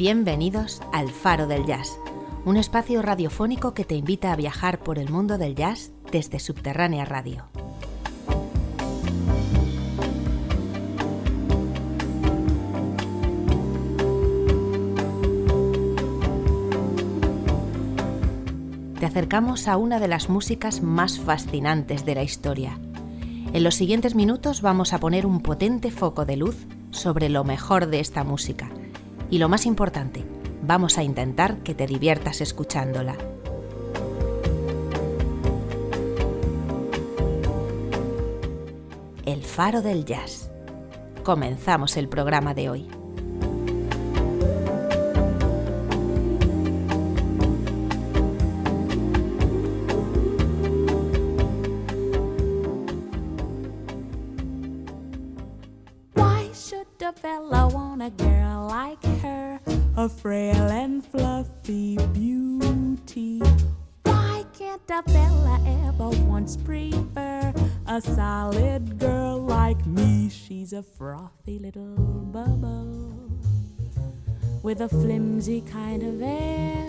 Bienvenidos al Faro del Jazz, un espacio radiofónico que te invita a viajar por el mundo del jazz desde Subterránea Radio. Te acercamos a una de las músicas más fascinantes de la historia. En los siguientes minutos vamos a poner un potente foco de luz sobre lo mejor de esta música. Y lo más importante, vamos a intentar que te diviertas escuchándola. El faro del jazz. Comenzamos el programa de hoy. With a flimsy kind of air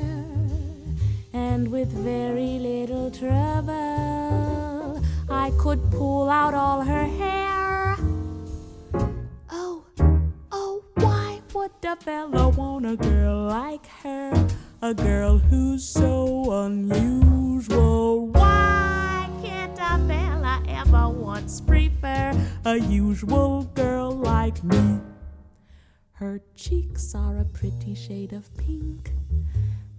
and with very little trouble I could pull out all her hair. Oh, oh, why would a fella want a girl like her? A girl who's so unusual. Why can't a fella ever once prefer a usual girl like me? Her cheeks are a pretty shade of pink,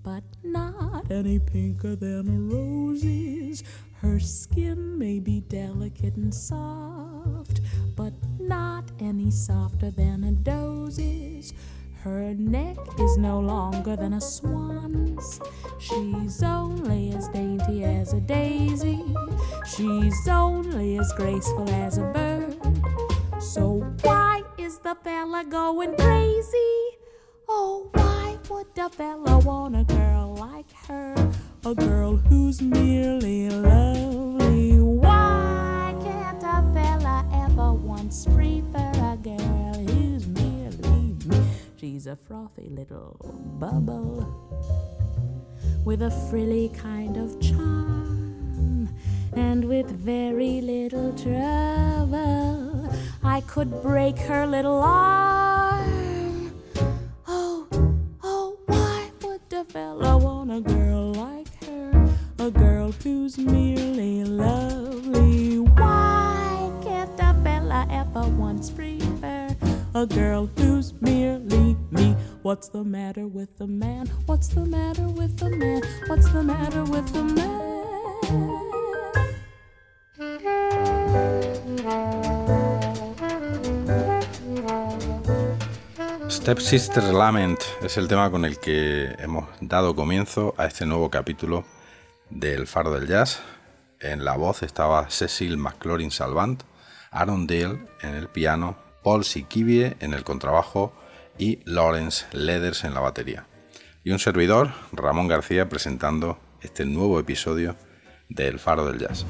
but not any pinker than a rose's. Her skin may be delicate and soft, but not any softer than a doze's. Her neck is no longer than a swan's. She's only as dainty as a daisy. She's only as graceful as a bird. So why is the fella going crazy? Oh, why would the fella want a girl like her? A girl who's merely lovely. Why can't a fella ever once prefer a girl who's merely me? She's a frothy little bubble with a frilly kind of charm and with very little trouble. I could break her little arm. Oh, oh, why would a fella want a girl like her? A girl who's merely lovely. Why can't a fella ever once prefer a girl who's merely me? What's the matter with the man? What's the matter with the man? What's the matter with the man? Stepsister Lament es el tema con el que hemos dado comienzo a este nuevo capítulo del Faro del Jazz. En la voz estaba Cecil McLaurin Salvant, Aaron Dale en el piano, Paul Sikivie en el contrabajo y Lawrence Leathers en la batería. Y un servidor, Ramón García, presentando este nuevo episodio del Faro del Jazz.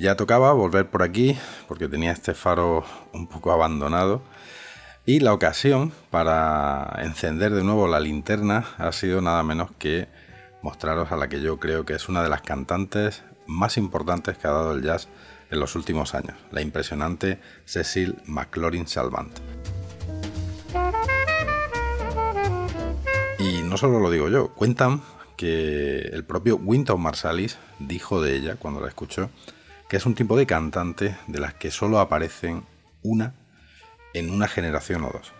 Ya tocaba volver por aquí porque tenía este faro un poco abandonado. Y la ocasión para encender de nuevo la linterna ha sido nada menos que mostraros a la que yo creo que es una de las cantantes más importantes que ha dado el jazz en los últimos años, la impresionante Cecil McLaurin Salvant. Y no solo lo digo yo, cuentan que el propio Winton Marsalis dijo de ella cuando la escuchó que es un tipo de cantante de las que solo aparecen una en una generación o dos.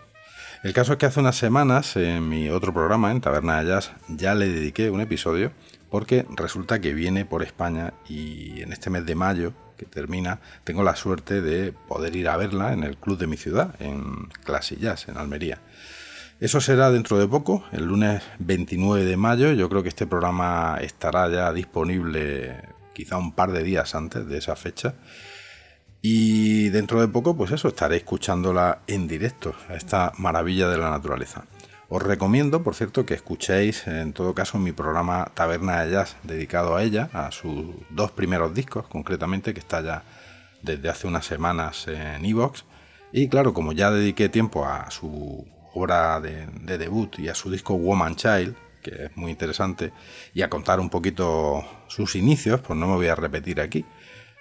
El caso es que hace unas semanas en mi otro programa, en Taberna de Jazz, ya le dediqué un episodio porque resulta que viene por España y en este mes de mayo, que termina, tengo la suerte de poder ir a verla en el club de mi ciudad, en Classy Jazz, en Almería. Eso será dentro de poco, el lunes 29 de mayo. Yo creo que este programa estará ya disponible quizá un par de días antes de esa fecha. Y dentro de poco, pues eso, estaré escuchándola en directo, a esta maravilla de la naturaleza. Os recomiendo, por cierto, que escuchéis en todo caso mi programa Taberna de Jazz dedicado a ella, a sus dos primeros discos, concretamente, que está ya desde hace unas semanas en Evox, Y claro, como ya dediqué tiempo a su obra de, debut y a su disco Woman Child, que es muy interesante, y a contar un poquito sus inicios, pues no me voy a repetir aquí.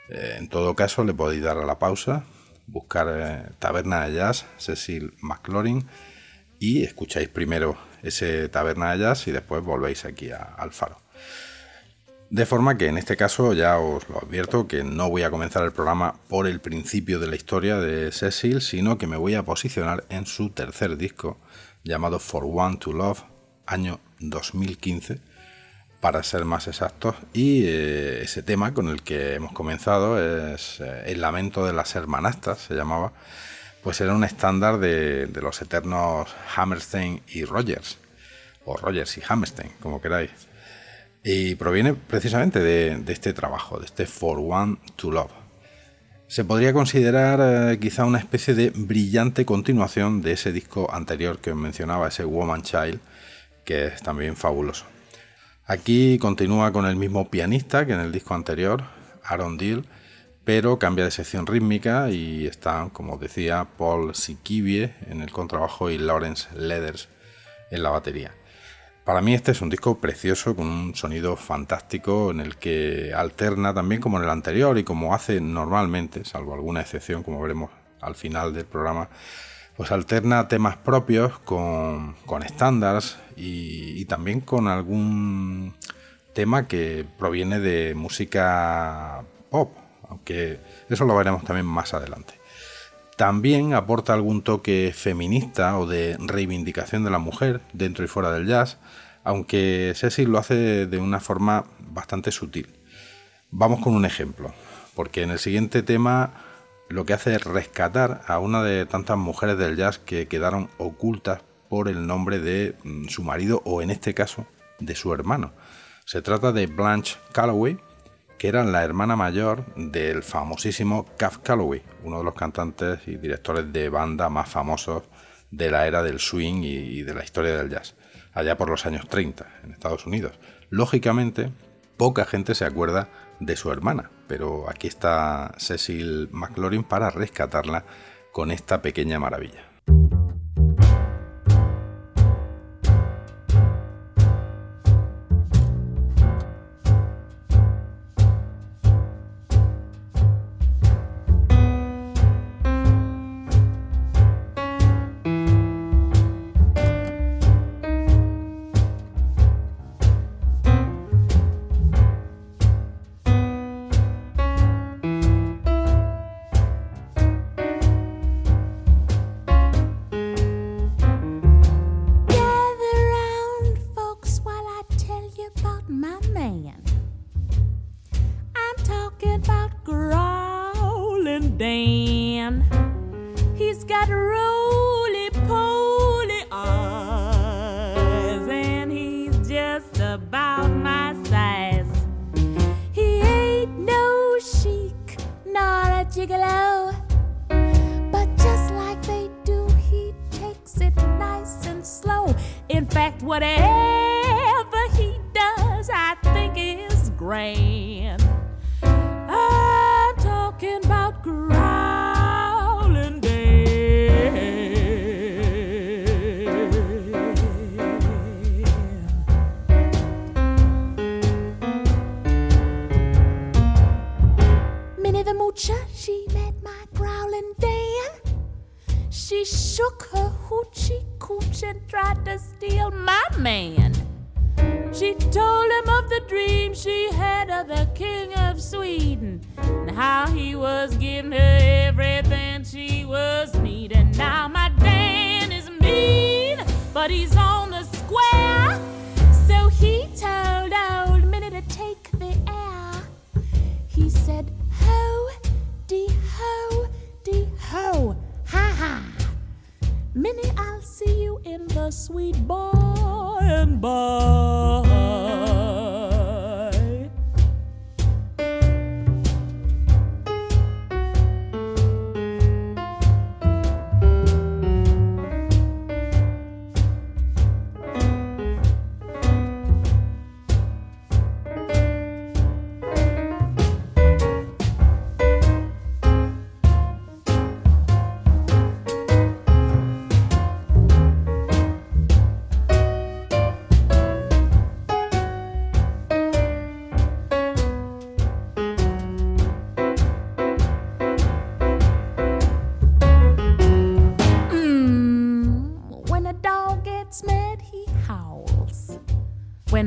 Eh, en todo caso, le podéis dar a la pausa, buscar eh, Taberna de Jazz, Cecil McLaurin, y escucháis primero ese Taberna de Jazz y después volvéis aquí al faro. De forma que en este caso ya os lo advierto que no voy a comenzar el programa por el principio de la historia de Cecil, sino que me voy a posicionar en su tercer disco llamado For One to Love, año 2015, para ser más exactos. Y eh, ese tema con el que hemos comenzado es eh, El lamento de las hermanastas, se llamaba, pues era un estándar de, los eternos Hammerstein y Rogers, o Rogers y Hammerstein, como queráis. Y proviene precisamente de, este trabajo, de este For One to Love. Se podría considerar eh, quizá una especie de brillante continuación de ese disco anterior que mencionaba, ese Woman Child, que es también fabuloso. Aquí continúa con el mismo pianista que en el disco anterior, Aaron Deal, pero cambia de sección rítmica y están, como decía, Paul Sikivie en el contrabajo y Lawrence Leathers en la batería. Para mí este es un disco precioso con un sonido fantástico en el que alterna también como en el anterior y como hace normalmente, salvo alguna excepción como veremos al final del programa, pues alterna temas propios con, estándares y, también con algún tema que proviene de música pop, aunque eso lo veremos también más adelante. También aporta algún toque feminista o de reivindicación de la mujer dentro y fuera del jazz, aunque Cecil lo hace de una forma bastante sutil. Vamos con un ejemplo, porque en el siguiente tema lo que hace es rescatar a una de tantas mujeres del jazz que quedaron ocultas por el nombre de mm, su marido o en este caso de su hermano. Se trata de Blanche Calloway, que era la hermana mayor del famosísimo Caf Calloway, uno de los cantantes y directores de banda más famosos de la era del swing y de la historia del jazz, allá por los años 30 en Estados Unidos. Lógicamente, poca gente se acuerda de su hermana, pero aquí está Cecil McLaurin para rescatarla con esta pequeña maravilla.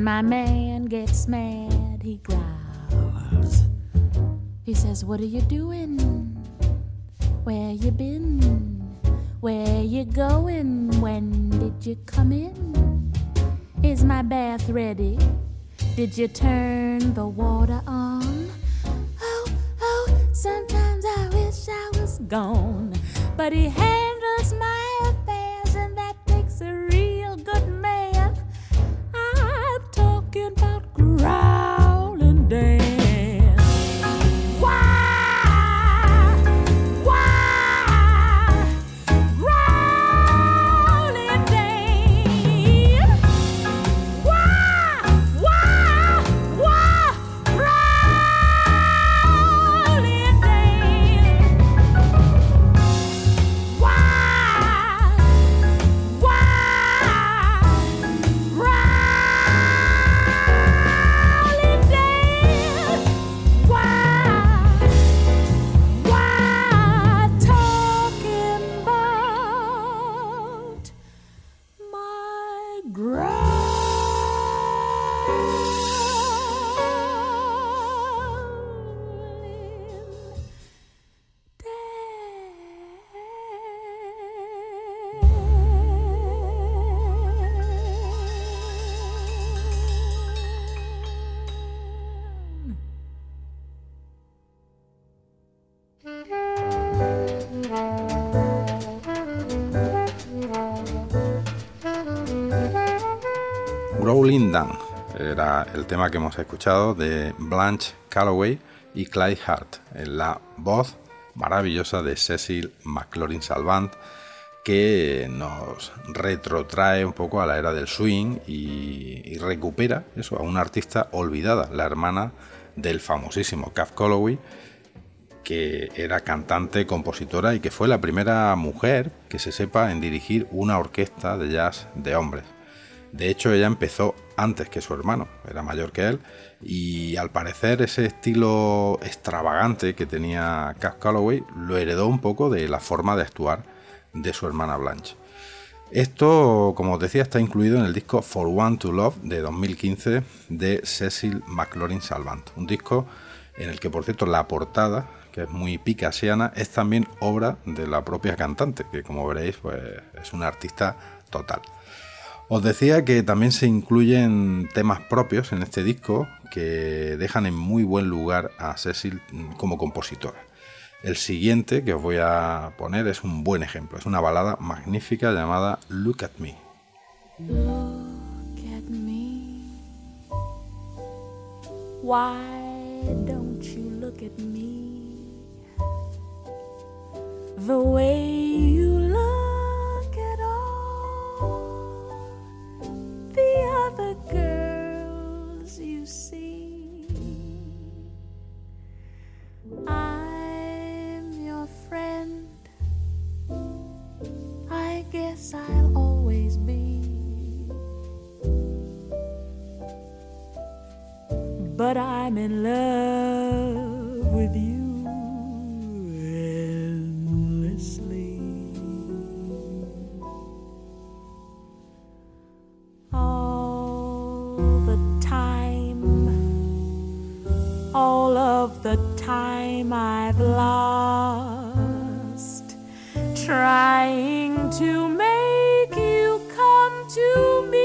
When my man gets mad, he growls. He says, What are you doing? Where you been? Where you going? When did you come in? Is my bath ready? Did you turn Grab! El tema que hemos escuchado de Blanche Calloway y Clyde Hart, en la voz maravillosa de Cecil McLaurin Salvant, que nos retrotrae un poco a la era del swing y, y recupera eso a una artista olvidada, la hermana del famosísimo Caf Calloway, que era cantante, compositora y que fue la primera mujer que se sepa en dirigir una orquesta de jazz de hombres. De hecho, ella empezó antes que su hermano, era mayor que él, y al parecer ese estilo extravagante que tenía Cass Calloway lo heredó un poco de la forma de actuar de su hermana Blanche. Esto, como os decía, está incluido en el disco For One to Love de 2015 de Cecil McLaurin Salvant, un disco en el que, por cierto, la portada, que es muy picasiana, es también obra de la propia cantante, que como veréis, pues es una artista total. Os decía que también se incluyen temas propios en este disco que dejan en muy buen lugar a Cecil como compositora. El siguiente que os voy a poner es un buen ejemplo, es una balada magnífica llamada Look at Me. Why don't you look at me? Other girls you see. I'm your friend. I guess I'll always be. But I'm in love of the time I've lost trying to make you come to me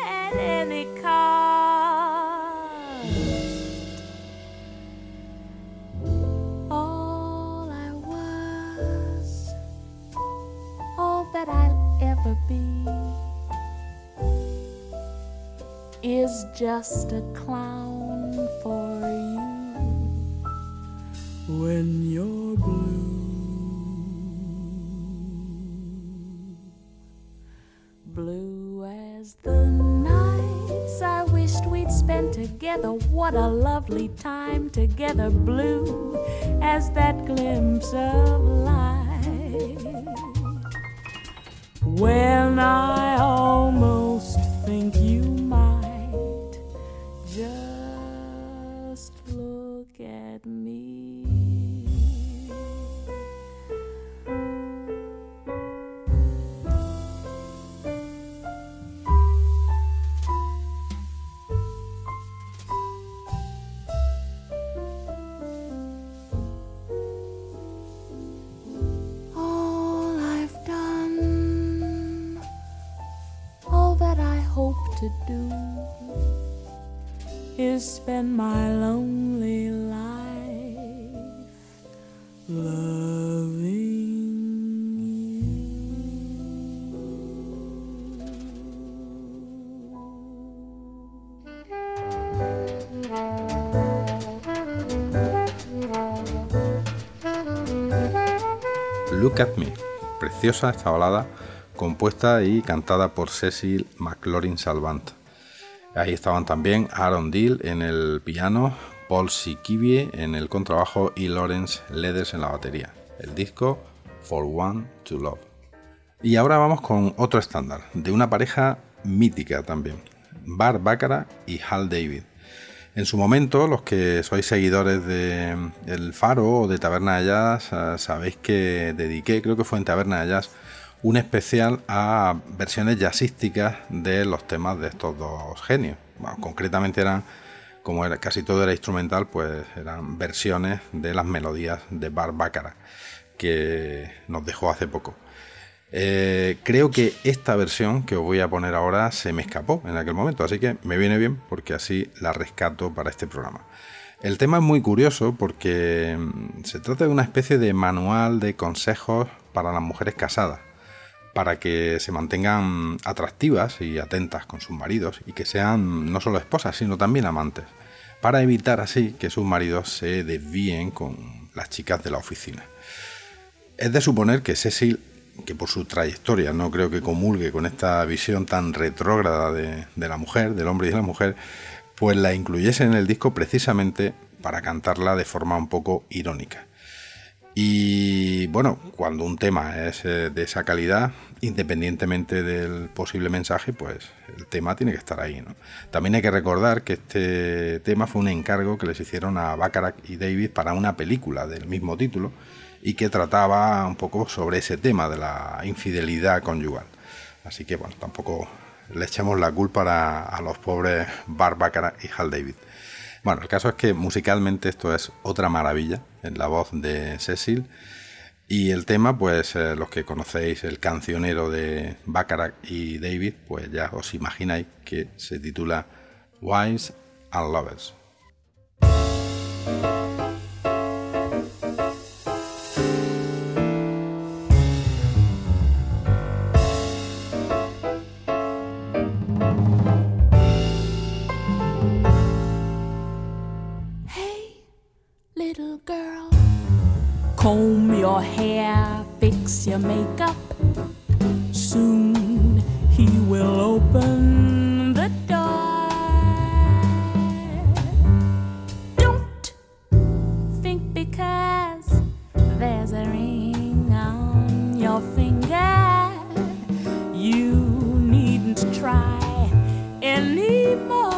at any cost. All I was, all that I'll ever be, is just a clown when you're blue. Blue as the nights I wished we'd spend together. What a lovely time together. Blue as that glimpse of light. When I almost think you might just look at me. Is spend my lonely life loving Look at Me, preciosa esta balada compuesta y cantada por Cecil McLaurin Salvant. Ahí estaban también Aaron Deal en el piano, Paul Sikivie en el contrabajo y Lawrence Leathers en la batería. El disco For One to Love. Y ahora vamos con otro estándar, de una pareja mítica también, Bar Baccarat y Hal David. En su momento, los que sois seguidores de El Faro o de Taberna de Jazz, eh, sabéis que dediqué, creo que fue en Taberna de Jazz, un especial a versiones jazzísticas de los temas de estos dos genios. concretamente eran, como casi todo era instrumental, pues eran versiones de las melodías de Bar Baccarat, que nos dejó hace poco. Eh, creo que esta versión que os voy a poner ahora se me escapó en aquel momento, así que me viene bien porque así la rescato para este programa. El tema es muy curioso porque mm, se trata de una especie de manual de consejos para las mujeres casadas, para que se mantengan atractivas y atentas con sus maridos y que sean no solo esposas, sino también amantes, para evitar así que sus maridos se desvíen con las chicas de la oficina. Es de suponer que Cecil que por su trayectoria no creo que comulgue con esta visión tan retrógrada de, la mujer, del hombre y de la mujer, pues la incluyese en el disco precisamente para cantarla de forma un poco irónica. Y bueno, cuando un tema es eh, de esa calidad, independientemente del posible mensaje, pues el tema tiene que estar ahí. También hay que recordar que este tema fue un encargo que les hicieron a Baccarat y David para una película del mismo título y que trataba un poco sobre ese tema de la infidelidad conyugal. Así que bueno, tampoco le echamos la culpa a, los pobres Barbara y Hal David. Bueno, el caso es que musicalmente esto es otra maravilla en la voz de Cecil. Y el tema, pues eh, los que conocéis el cancionero de Baccarat y David, pues ya os imagináis que se titula Wives and Lovers. Comb your hair, fix your makeup. Soon he will open the door. Don't think because there's a ring on your finger, you needn't try anymore.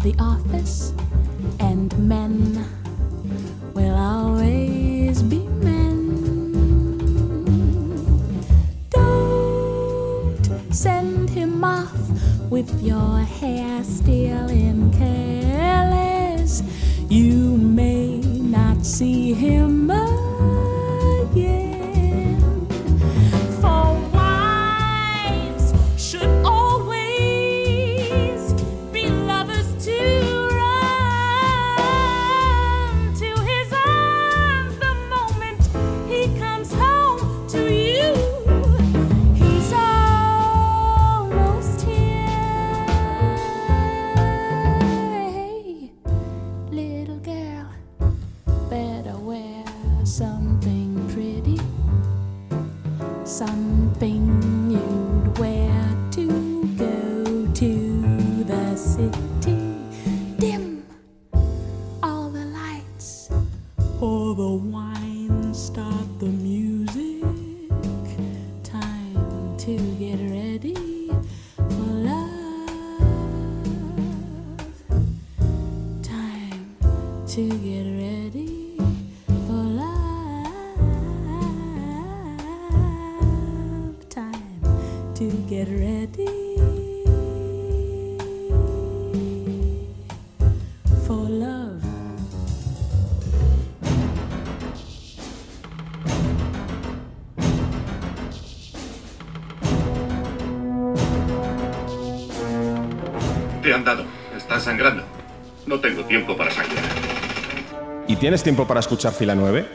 The office, and men will always be men. Don't send him off with your hair still in careless. You may not see him. Tienes tiempo para escuchar fila 9?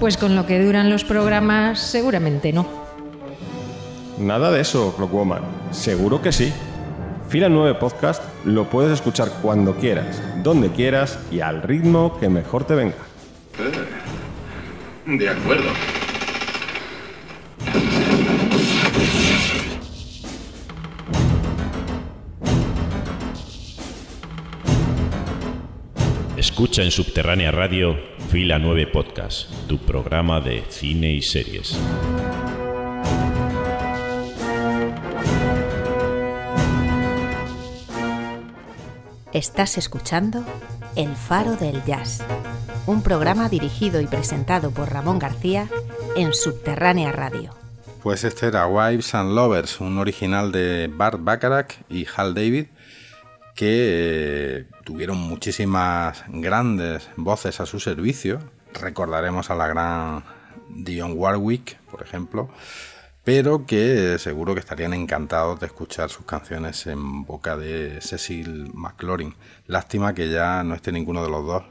Pues con lo que duran los programas, seguramente no. Nada de eso, Clockwoman. Seguro que sí. Fila 9 Podcast lo puedes escuchar cuando quieras, donde quieras y al ritmo que mejor te venga. Eh, De acuerdo. Escucha en Subterránea Radio Fila 9 Podcast, tu programa de cine y series. Estás escuchando El Faro del Jazz, un programa dirigido y presentado por Ramón García en Subterránea Radio. Pues este era Wives and Lovers, un original de Bart Bacharach y Hal David, que eh, tuvieron muchísimas grandes voces a su servicio. Recordaremos a la gran Dionne Warwick, por ejemplo, pero que seguro que estarían encantados de escuchar sus canciones en boca de Cecil McLaurin. Lástima que ya no esté ninguno de los dos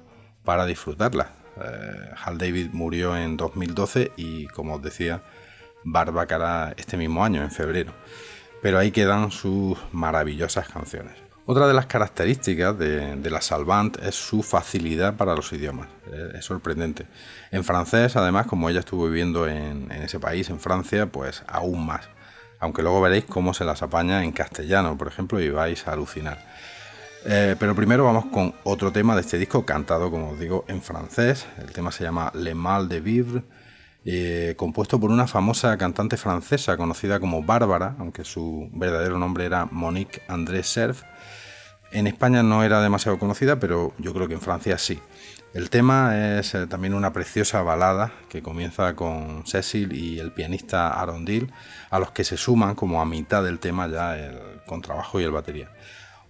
para disfrutarla. Eh, Hal David murió en 2012 y, como os decía, Bart Bacharach este mismo año, en febrero. Pero ahí quedan sus maravillosas canciones. Otra de las características de, la Salvant es su facilidad para los idiomas. Eh, Es sorprendente. En francés, además, como ella estuvo viviendo en, ese país, en Francia, pues aún más. Aunque luego veréis cómo se las apaña en castellano, por ejemplo, y vais a alucinar. Eh, pero primero vamos con otro tema de este disco cantado, como os digo, en francés. El tema se llama Le Mal de Vivre, eh, compuesto por una famosa cantante francesa conocida como Bárbara, aunque su verdadero nombre era Monique André Cerf. En España no era demasiado conocida, pero yo creo que en Francia sí. El tema es eh, también una preciosa balada que comienza con Cecil y el pianista Arondil, a los que se suman como a mitad del tema ya el contrabajo y el batería.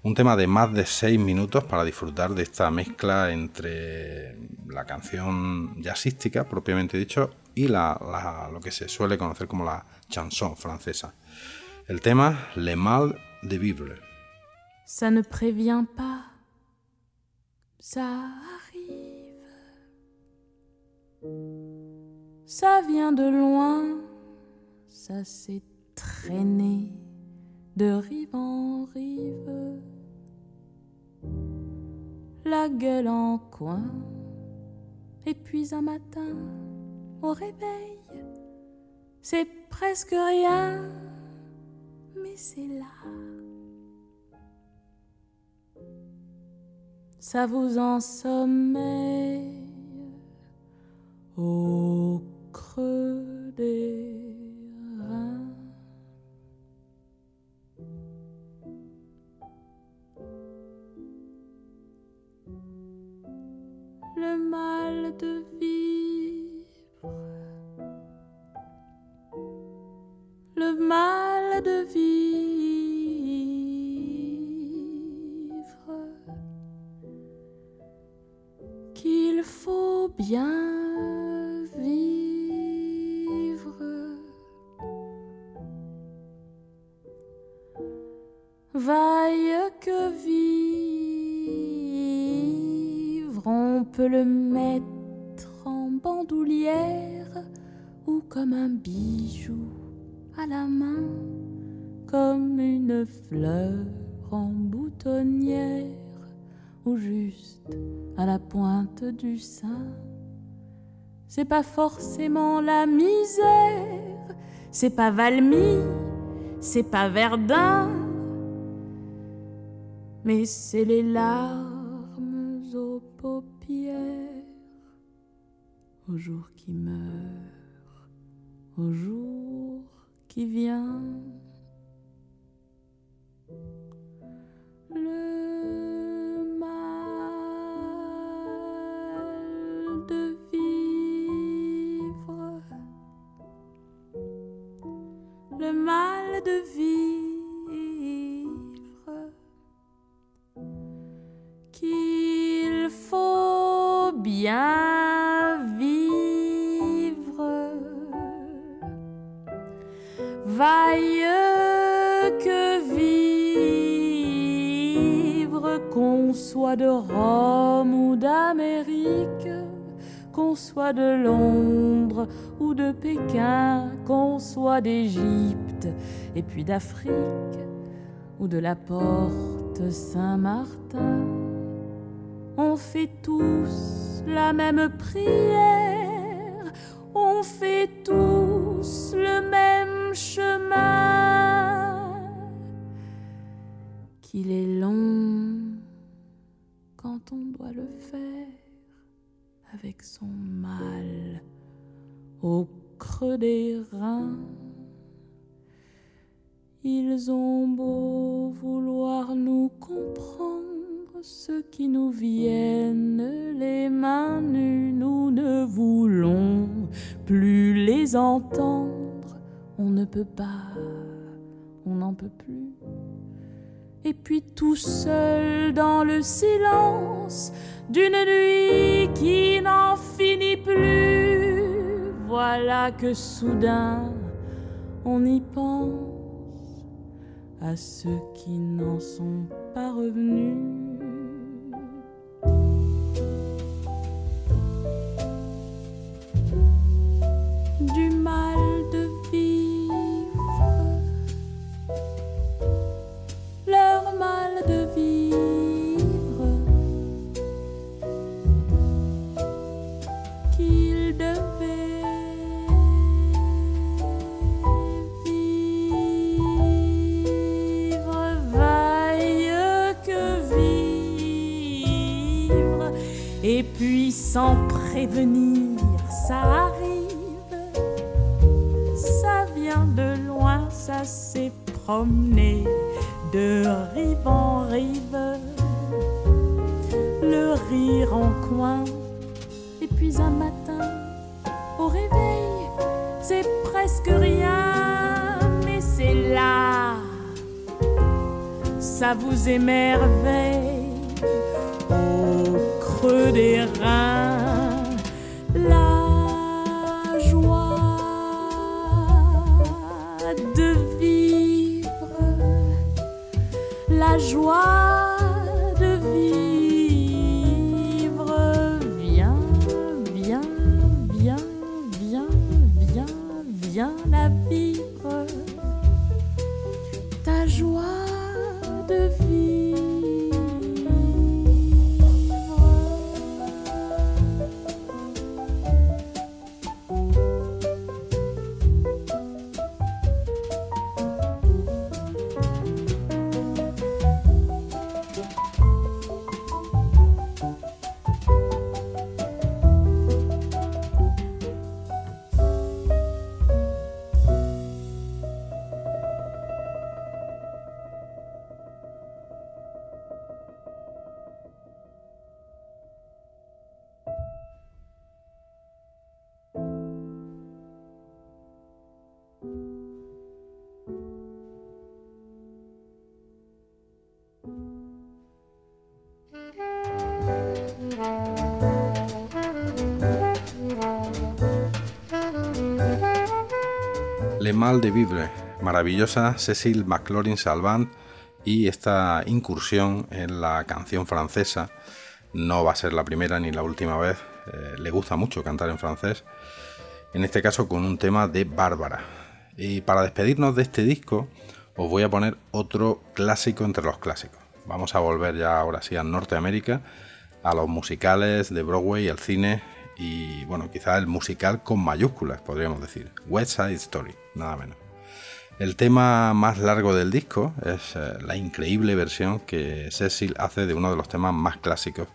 Un tema de más de seis minutos para disfrutar de esta mezcla entre la canción jazzística, propiamente dicho, y la- la- lo que se suele conocer como la chanson francesa. El tema Le Mal de Vivre. Ça ne prévient pas, ça arrive. Ça vient de loin, ça s'est traîné de rive en rive. La gueule en coin, et puis un matin, au réveil, c'est presque rien, mais c'est là. Ça vous ensommeille au creux des reins. Le mal de vivre, le mal de vivre faut bien vivre. Vaille que vivre, on peut le mettre en bandoulière ou comme un bijou à la main, comme une fleur en boutonnière ou juste à la pointe du sein. C'est pas forcément la misère, c'est pas Valmy, c'est pas Verdun, mais c'est les larmes aux paupières au jour qui meurt, au jour qui vient. mal de vivre qu'il faut bien vivre. Vaille que vivre qu'on soit de Rome ou d'Amérique qu'on soit de Londres ou de Pékin, qu'on soit d'Égypte et puis d'Afrique ou de la porte Saint-Martin. On fait tous la même prière, on fait tous le même chemin. Qu'il est long quand on doit le faire avec son mal au creux des reins. Ils ont beau vouloir nous comprendre, ceux qui nous viennent les mains nues, nous ne voulons plus les entendre. On ne peut pas, on n'en peut plus. Et puis tout seul dans le silence d'une nuit qui n'en finit plus, voilà que soudain on y pense à ceux qui n'en sont pas revenus. even De Vivre, maravillosa Cecil McLaurin Salvant y esta incursión en la canción francesa no va a ser la primera ni la última vez. eh, le gusta mucho cantar en francés, en este caso con un tema de Bárbara. Y para despedirnos de este disco os voy a poner otro clásico entre los clásicos. Vamos a volver ya ahora sí a Norteamérica, a los musicales de Broadway, el cine y bueno, quizá el musical con mayúsculas, podríamos decir. West Side Story, nada menos. El tema más largo del disco es eh, la increíble versión que Cecil hace de uno de los temas más clásicos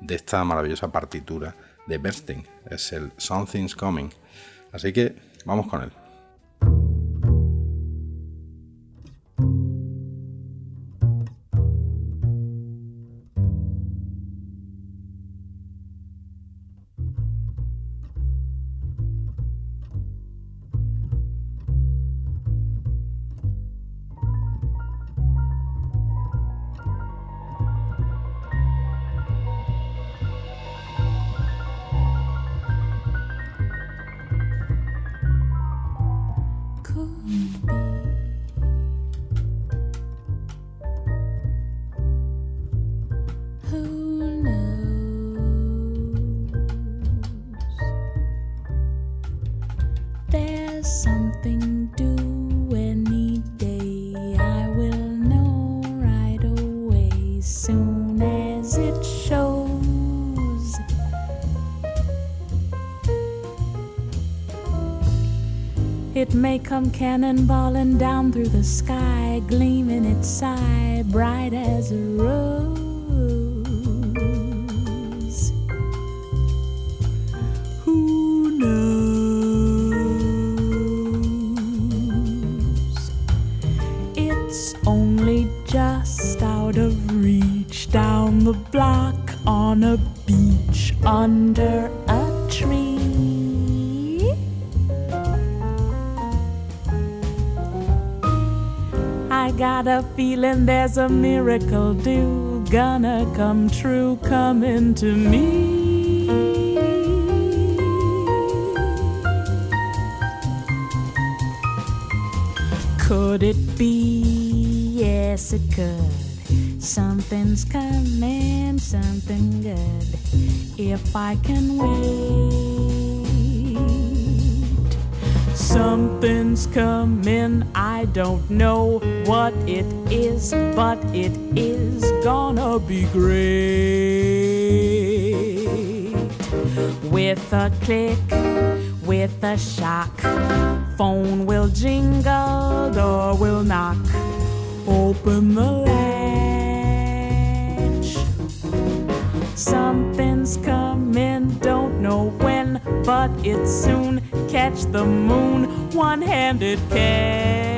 de esta maravillosa partitura de Bernstein. Es el Something's Coming. Así que vamos con él. It may come cannonballing down through the sky, gleaming its side bright as a rose. Feeling there's a miracle due, gonna come true, coming to me. Could it be? Yes, it could. Something's coming, something good. If I can wait. Something's coming, don't know what it is, but it is gonna be great. With a click, with a shock, phone will jingle, door will knock. Open the latch. Something's coming, don't know when, but it's soon. Catch the moon, one handed catch.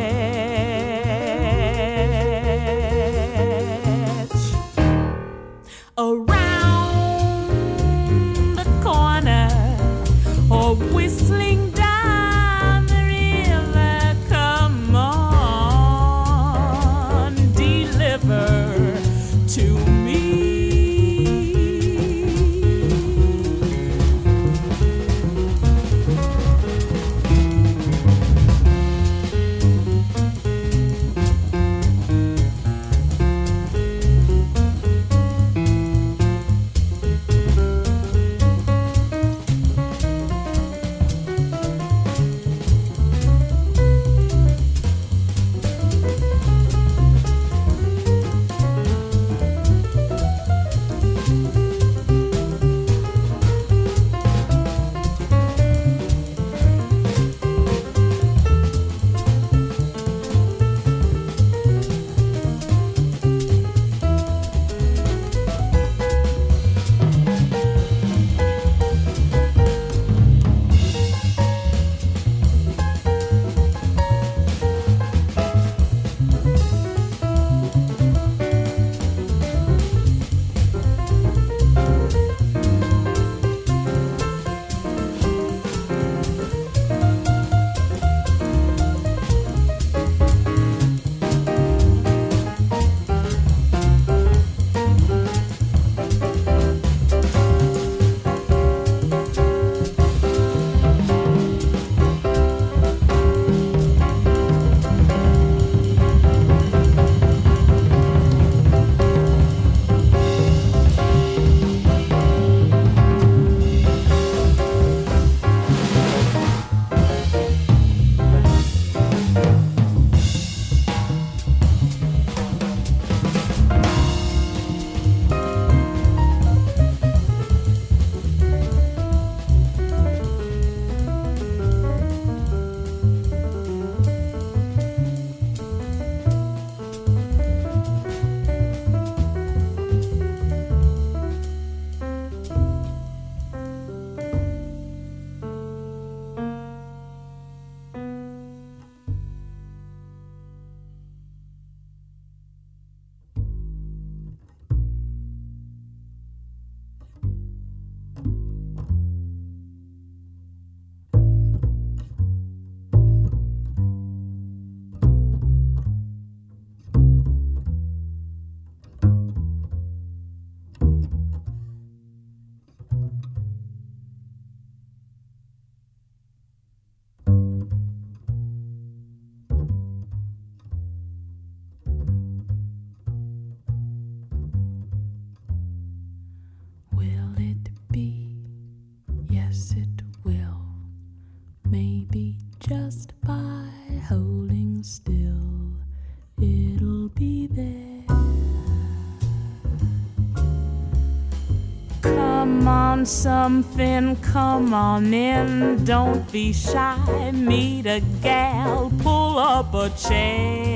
Something, come on in. Don't be shy, meet a gal, pull up a chair.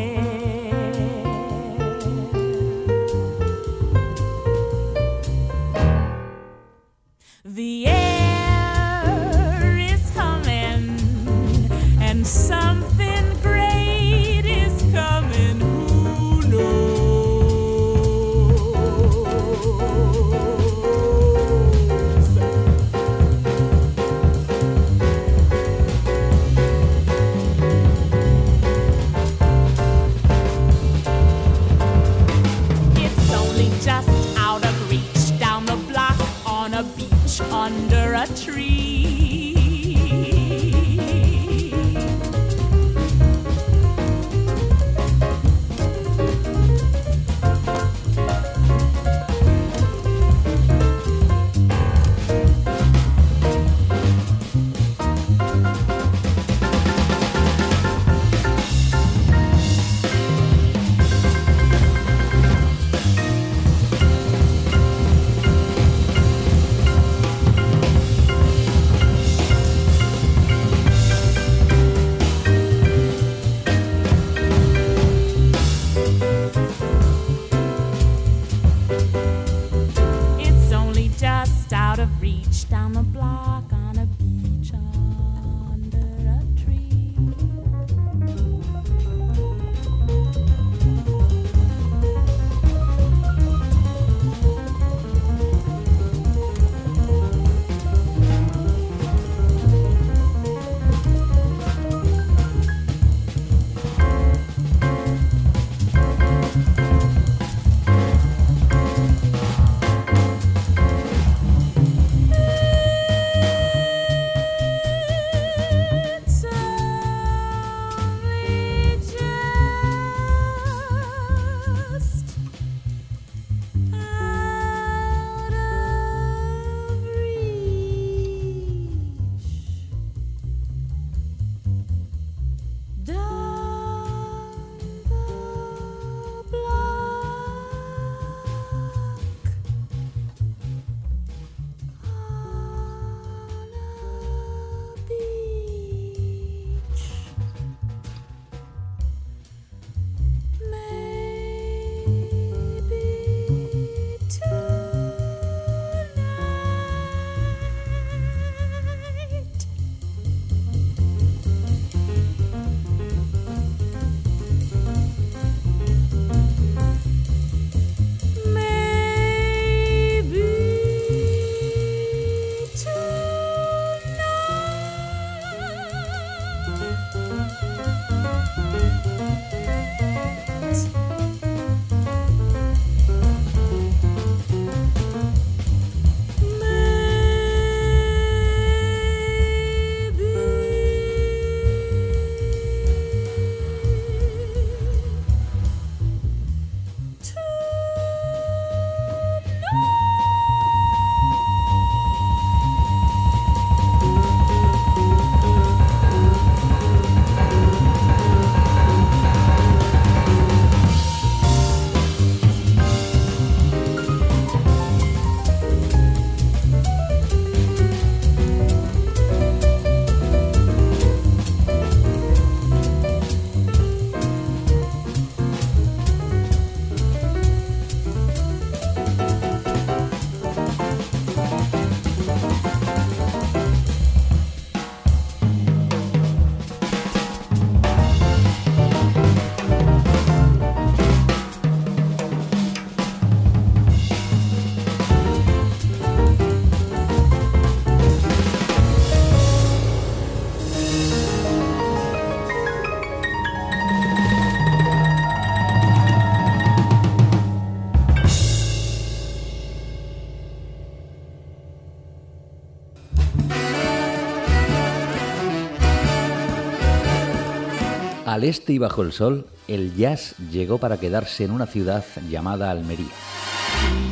Al este y bajo el sol, el jazz llegó para quedarse en una ciudad llamada Almería.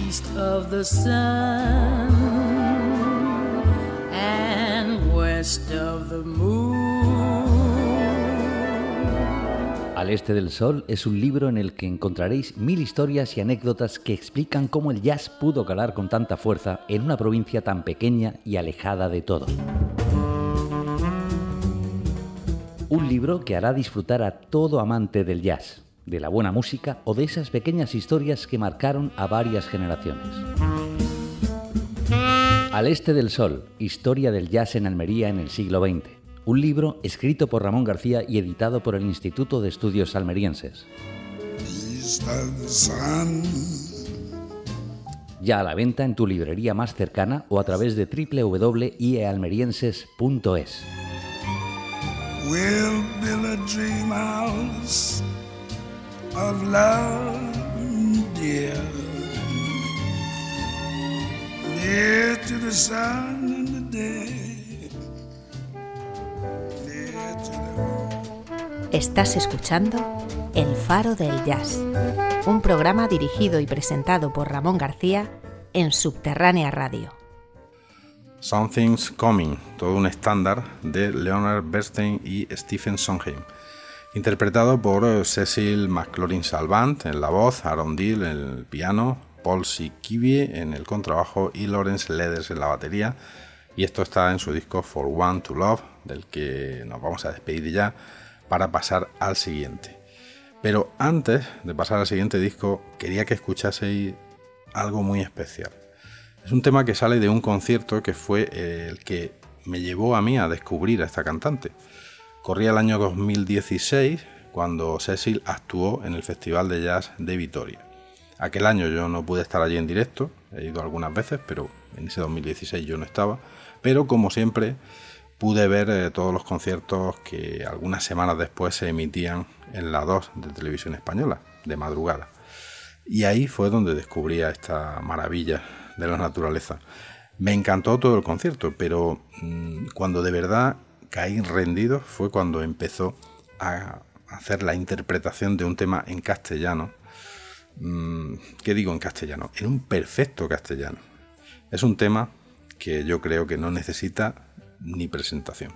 east of the sun and west of the moon. Al Este del Sol es un libro en el que encontraréis mil historias y anécdotas que explican cómo el jazz pudo calar con tanta fuerza en una provincia tan pequeña y alejada de todo. Un libro que hará disfrutar a todo amante del jazz, de la buena música o de esas pequeñas historias que marcaron a varias generaciones. Al Este del Sol, Historia del Jazz en Almería en el siglo XX un libro escrito por Ramón García y editado por el Instituto de Estudios Almerienses. Ya a la venta en tu librería más cercana o a través de www.iealmerienses.es. Estás escuchando El Faro del Jazz, un programa dirigido y presentado por Ramón García en Subterránea Radio. Something's Coming, todo un estándar de Leonard Bernstein y Stephen Sondheim, interpretado por eh, Cecil McLaurin Salvant en la voz, Aaron Deal en el piano, Paul Sikivie en el contrabajo y Lawrence Leathers en la batería. Y esto está en su disco For One to Love, del que nos vamos a despedir ya para pasar al siguiente. Pero antes de pasar al siguiente disco, quería que escuchaseis algo muy especial. Es un tema que sale de un concierto que fue el que me llevó a mí a descubrir a esta cantante. Corría el año 2016 cuando Cecil actuó en el Festival de Jazz de Vitoria. Aquel año yo no pude estar allí en directo, he ido algunas veces, pero en ese 2016 yo no estaba. Pero como siempre, pude ver eh, todos los conciertos que algunas semanas después se emitían en la 2 de televisión española, de madrugada. Y ahí fue donde descubrí esta maravilla de la naturaleza. Me encantó todo el concierto, pero mm, cuando de verdad caí rendido fue cuando empezó a hacer la interpretación de un tema en castellano. Mm, ¿Qué digo en castellano? En un perfecto castellano. Es un tema que yo creo que no necesita ni presentación.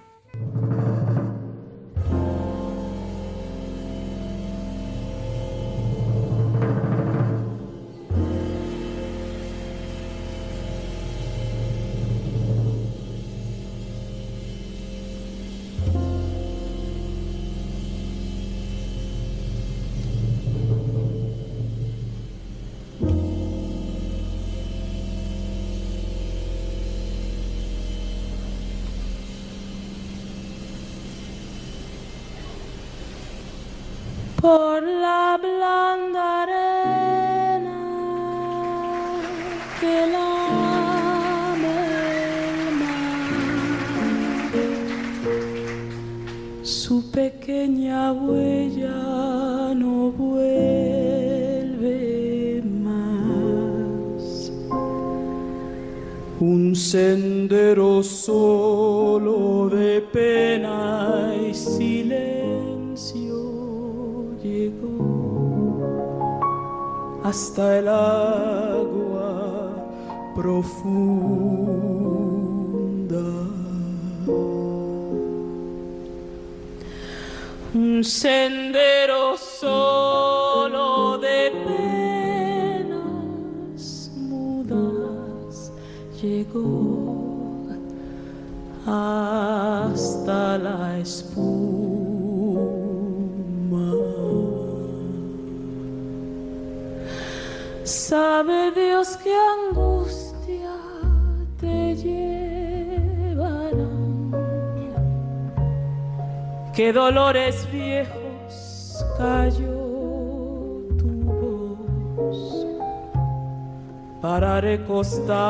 está.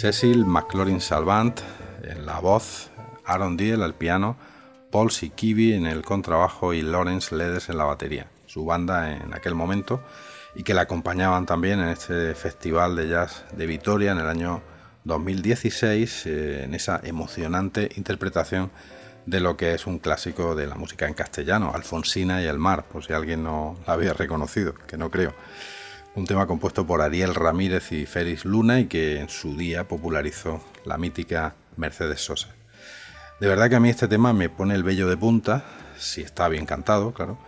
Cecil McLaurin Salvant en la voz, Aaron Diel al piano, Paul Sikivi en el contrabajo y Lawrence Ledes en la batería, su banda en aquel momento, y que la acompañaban también en este festival de jazz de Vitoria en el año 2016, eh, en esa emocionante interpretación de lo que es un clásico de la música en castellano, Alfonsina y el mar, por si alguien no la había reconocido, que no creo. Un tema compuesto por Ariel Ramírez y Félix Luna y que en su día popularizó la mítica Mercedes Sosa. De verdad que a mí este tema me pone el vello de punta, si está bien cantado, claro.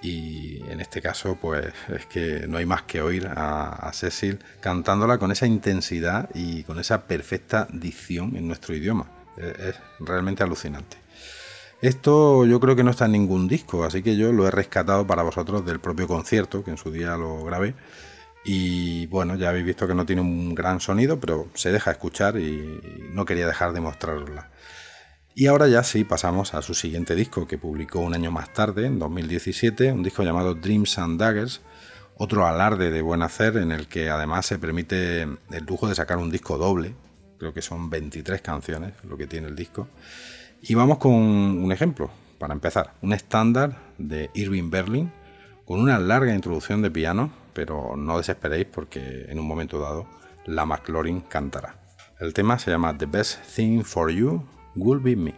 Y en este caso, pues es que no hay más que oír a, Cecil cantándola con esa intensidad y con esa perfecta dicción en nuestro idioma. es realmente alucinante. Esto yo creo que no está en ningún disco, así que yo lo he rescatado para vosotros del propio concierto, que en su día lo grabé. Y bueno, ya habéis visto que no tiene un gran sonido, pero se deja escuchar y no quería dejar de mostrarosla. Y ahora ya sí pasamos a su siguiente disco que publicó un año más tarde, en 2017, un disco llamado Dreams and Daggers, otro alarde de buen hacer en el que además se permite el lujo de sacar un disco doble, creo que son 23 canciones lo que tiene el disco. Y vamos con un ejemplo, para empezar, un estándar de Irving Berlin con una larga introducción de piano, pero no desesperéis porque en un momento dado la McLaurin cantará. El tema se llama The Best Thing for You Will Be Me.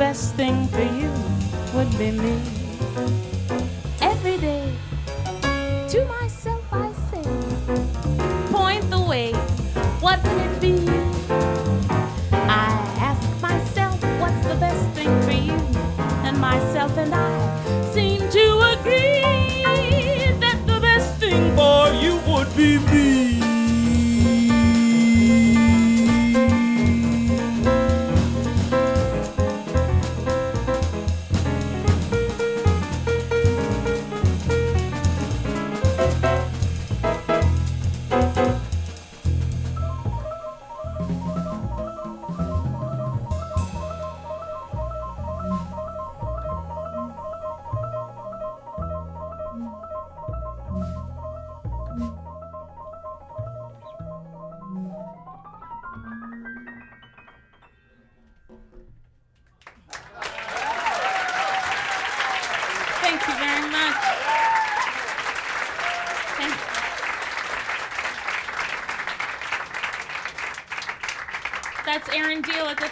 Best thing for you would be me.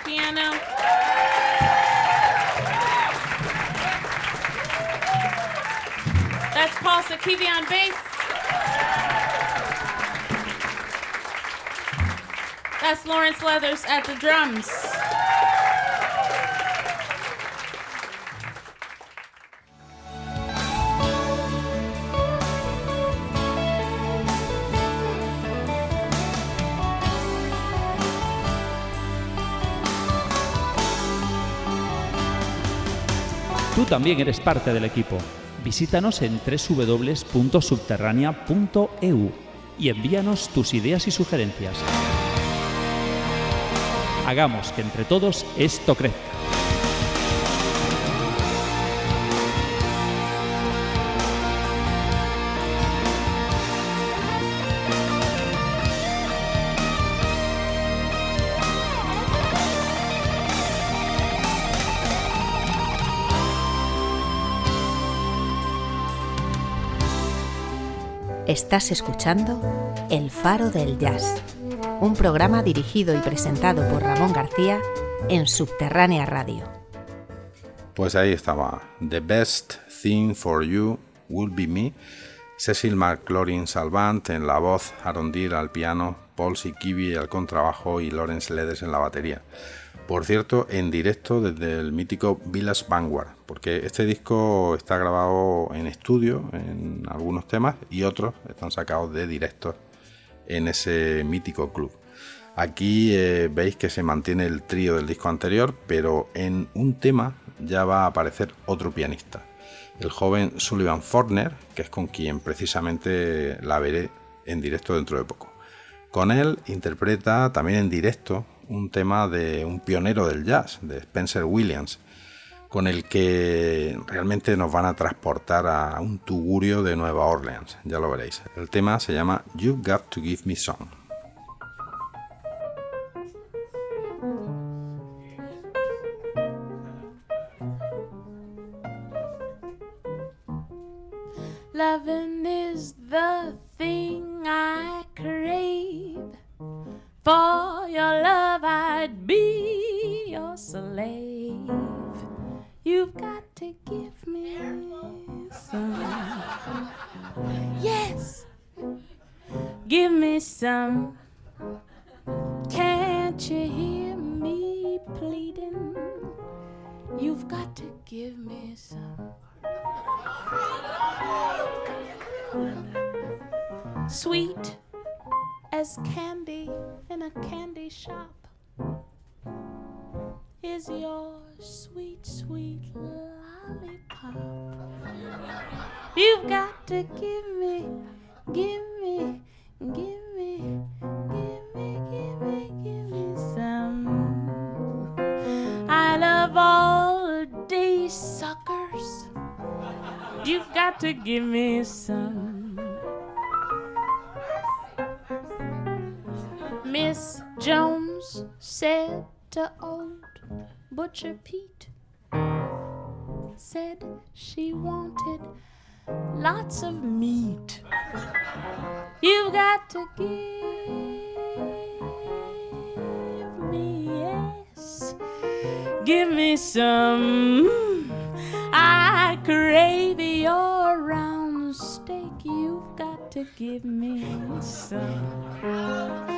Piano. That's Paul Sakivi on bass. That's Lawrence Leathers at the drums. También eres parte del equipo. Visítanos en www.subterránea.eu y envíanos tus ideas y sugerencias. Hagamos que entre todos esto crezca. Estás escuchando El Faro del Jazz, un programa dirigido y presentado por Ramón García en Subterránea Radio. Pues ahí estaba. The best thing for you will be me. Cecil McLaurin Salvant en la voz, Aaron al piano, Paul Sikivi al contrabajo y Lawrence Ledes en la batería. Por cierto, en directo desde el mítico Village Vanguard, porque este disco está grabado en estudio en algunos temas y otros están sacados de directos en ese mítico club. Aquí eh, veis que se mantiene el trío del disco anterior, pero en un tema ya va a aparecer otro pianista, el joven Sullivan Fortner, que es con quien precisamente la veré en directo dentro de poco. Con él interpreta también en directo un tema de un pionero del jazz, de Spencer Williams, con el que realmente nos van a transportar a un tugurio de Nueva Orleans, ya lo veréis. El tema se llama You've Got to Give Me Some. Loving is the thing I crave. For your love, I'd be your slave. You've got to give me some. Yes, give me some. Can't you hear me pleading? You've got to give me some. Sweet as candy in a candy shop is your sweet, sweet lollipop. You've got to give me, give me, give me, give me, give me, give me some. I love all day suckers. You've got to give me some. Miss Jones said to old Butcher Pete, said she wanted lots of meat. You've got to give me, yes, give me some. I crave your round steak. You've got to give me some.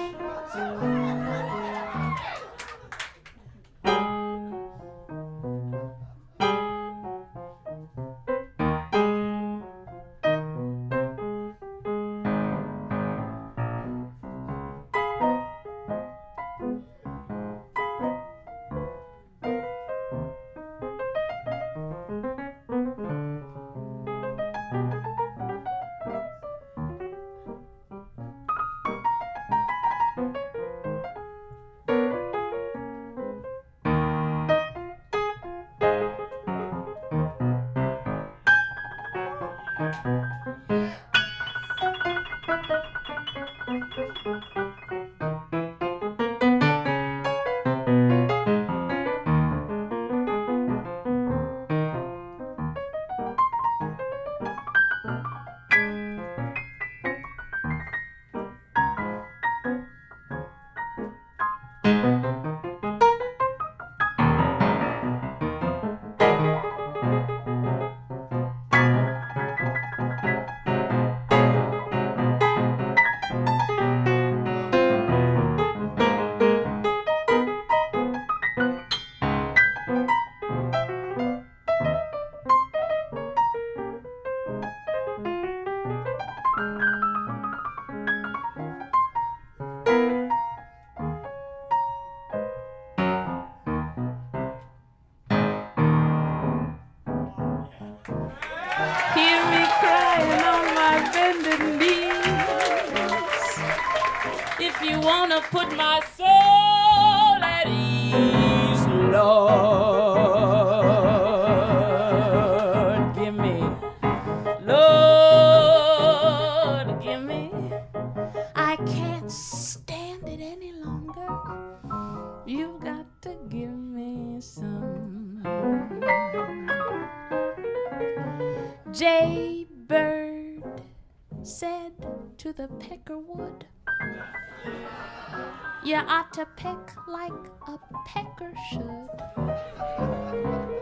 Like a pecker should.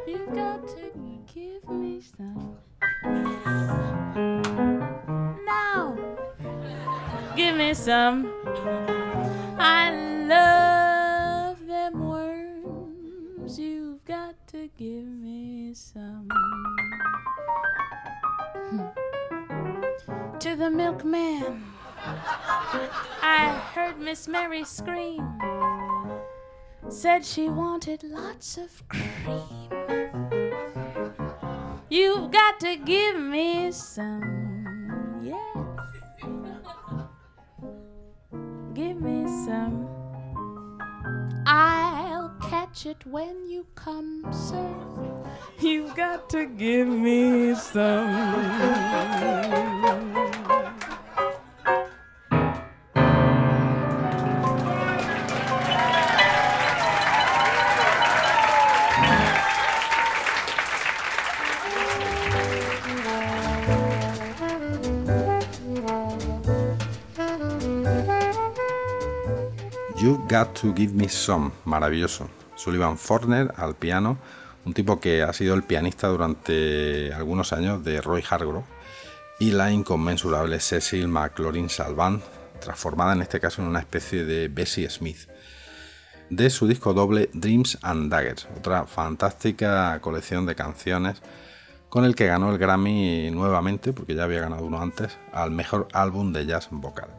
You've got to give me some. Now, give me some. I love them worms. You've got to give me some. Hmm. To the milkman, I heard Miss Mary scream. Said she wanted lots of cream. You've got to give me some, yes. Give me some. I'll catch it when you come, sir. You've got to give me some. You Got to Give Me Some, maravilloso. Sullivan Forner al piano, un tipo que ha sido el pianista durante algunos años de Roy Hargrove, y la inconmensurable Cecil McLaurin Salvant, transformada en este caso en una especie de Bessie Smith. De su disco doble Dreams and Daggers, otra fantástica colección de canciones con el que ganó el Grammy nuevamente, porque ya había ganado uno antes, al mejor álbum de jazz vocal.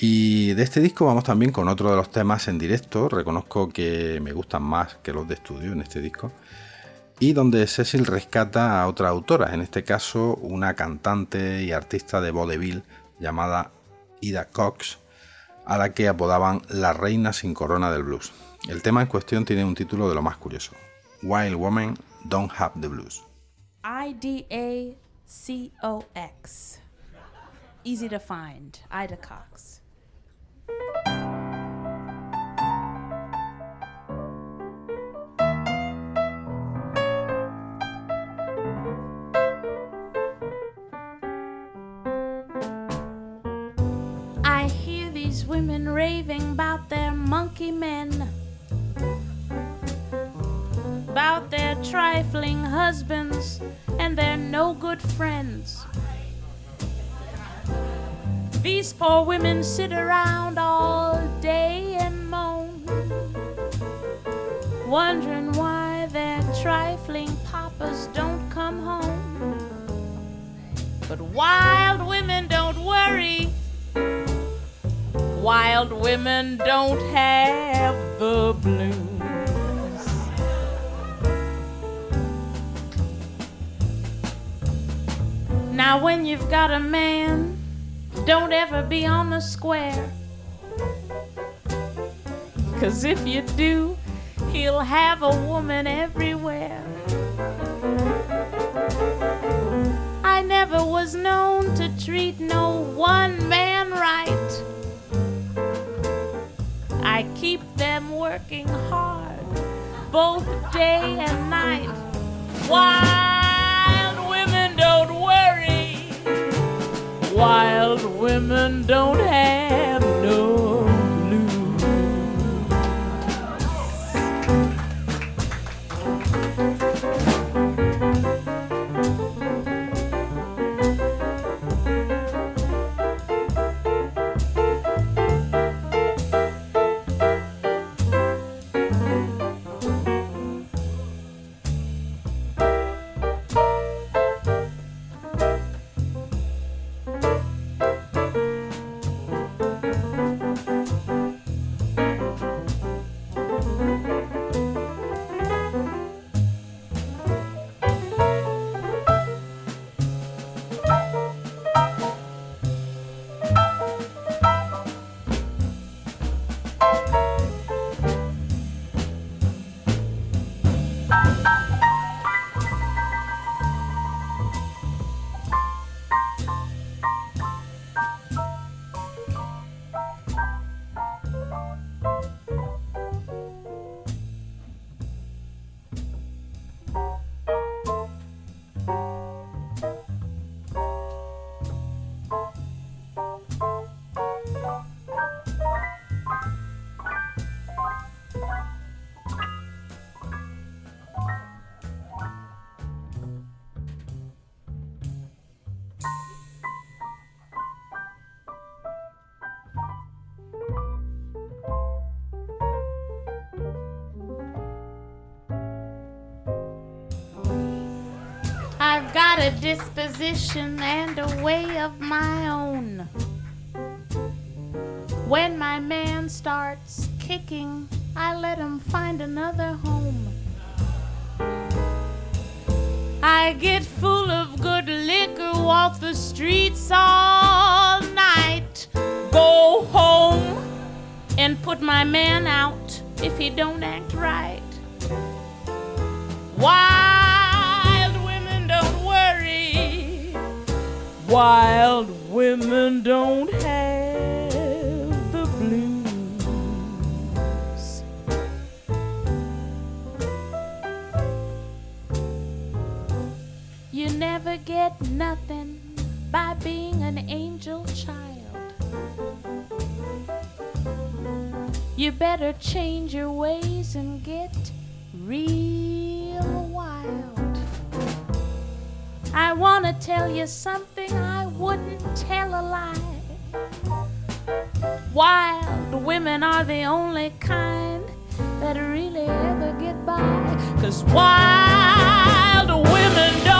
Y de este disco vamos también con otro de los temas en directo, reconozco que me gustan más que los de estudio en este disco, y donde Cecil rescata a otra autora, en este caso una cantante y artista de vaudeville llamada Ida Cox, a la que apodaban la reina sin corona del blues. El tema en cuestión tiene un título de lo más curioso, Wild Women Don't Have the Blues. I-D-A-C-O-X. Easy to find. Ida Cox. I hear these women raving about their monkey men, about their trifling husbands and their no good friends. These poor women sit around all day and moan, wondering why their trifling papas don't come home. But wild women don't worry. Wild women don't have the blues. Now, when you've got a man, don't ever be on the square. Cause if you do, he'll have a woman everywhere. I never was known to treat no one man right. I keep them working hard, both day and night. Wild Wild women don't have Disposition and a way of my own. When my man starts kicking, I let him find another home. I get full of good liquor, walk the streets all night, go home and put my man out if he don't act right. Wild Wild women don't have the blues. You never get nothing by being an angel child. You better change your ways and get real wild. I want to tell you something I wouldn't tell a lie. Wild women are the only kind that really ever get by. Cause wild women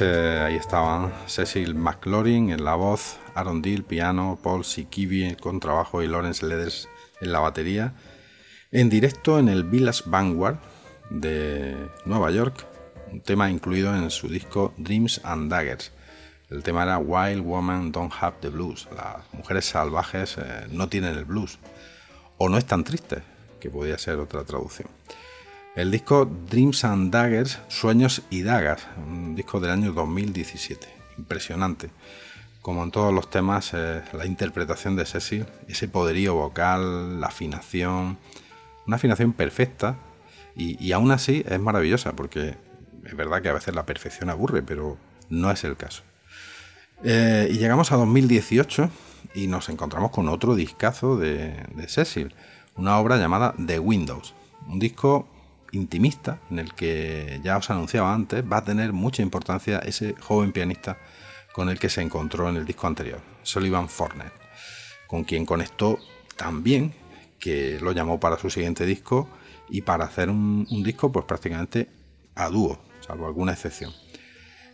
Eh, ahí estaban Cecil McLaurin en la voz, Aaron Deal piano, Paul Sikivi con trabajo y Lawrence Leathers en la batería. En directo en el Village Vanguard de Nueva York, un tema incluido en su disco Dreams and Daggers. El tema era Wild Women Don't Have the Blues. Las mujeres salvajes eh, no tienen el blues. O no es tan triste, que podría ser otra traducción. El disco Dreams and Daggers, Sueños y Dagas, un disco del año 2017. Impresionante. Como en todos los temas, eh, la interpretación de Cecil, ese poderío vocal, la afinación, una afinación perfecta y, y aún así es maravillosa porque es verdad que a veces la perfección aburre, pero no es el caso. Eh, y llegamos a 2018 y nos encontramos con otro discazo de, de Cecil, una obra llamada The Windows, un disco intimista en el que ya os anunciaba antes va a tener mucha importancia ese joven pianista con el que se encontró en el disco anterior, Sullivan Fornet, con quien conectó tan bien que lo llamó para su siguiente disco y para hacer un, disco pues prácticamente a dúo, salvo alguna excepción.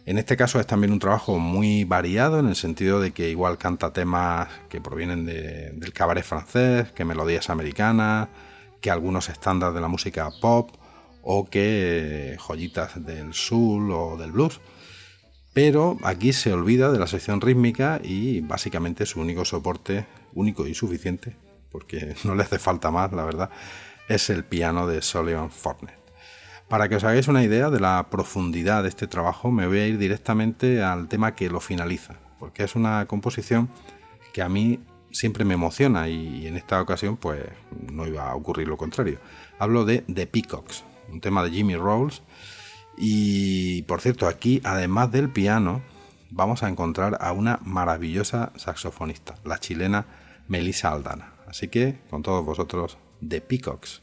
En este caso es también un trabajo muy variado en el sentido de que igual canta temas que provienen de- del cabaret francés, que melodías americanas, que algunos estándares de la música pop o que joyitas del soul o del blues. Pero aquí se olvida de la sección rítmica y básicamente su único soporte, único y suficiente, porque no le hace falta más, la verdad, es el piano de Sullivan Fornet. Para que os hagáis una idea de la profundidad de este trabajo, me voy a ir directamente al tema que lo finaliza, porque es una composición que a mí siempre me emociona y en esta ocasión pues no iba a ocurrir lo contrario. Hablo de The Peacocks, un tema de Jimmy Rolls y por cierto aquí además del piano vamos a encontrar a una maravillosa saxofonista, la chilena Melissa Aldana. Así que con todos vosotros The Peacocks.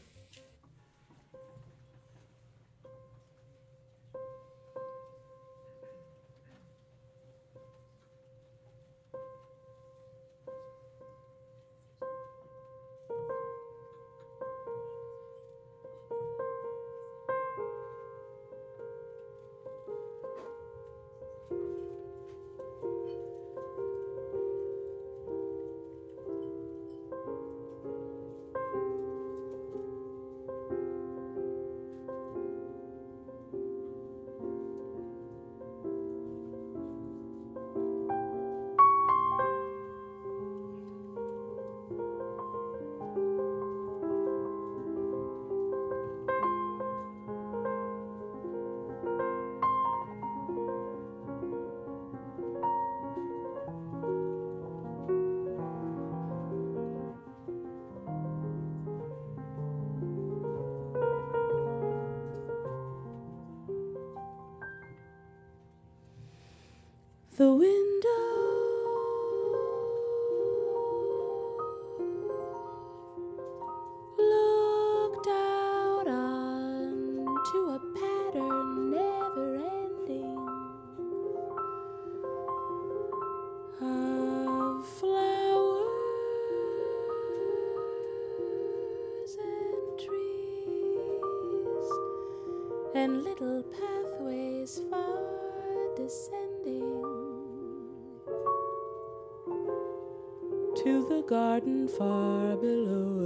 Garden far below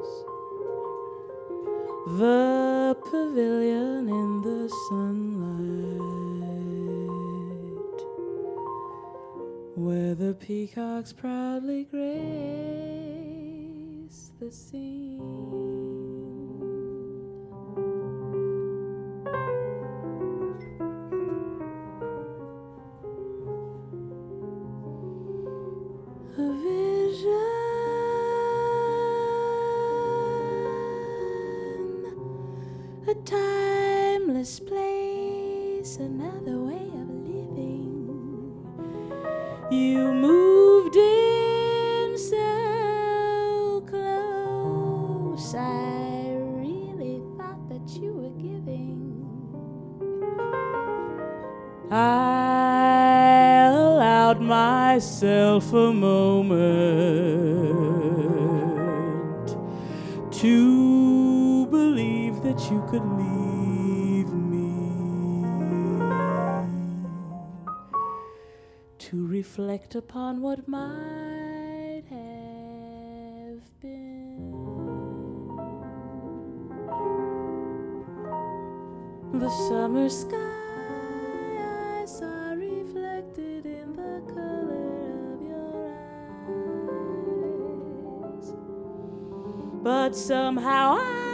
us. The pavilion in the sunlight, where the peacocks proudly grace the scene. You moved in so close, I really thought that you were giving. I allowed myself a moment to believe that you could leave upon what might have been. The summer sky I saw reflected in the color of your eyes. But somehow I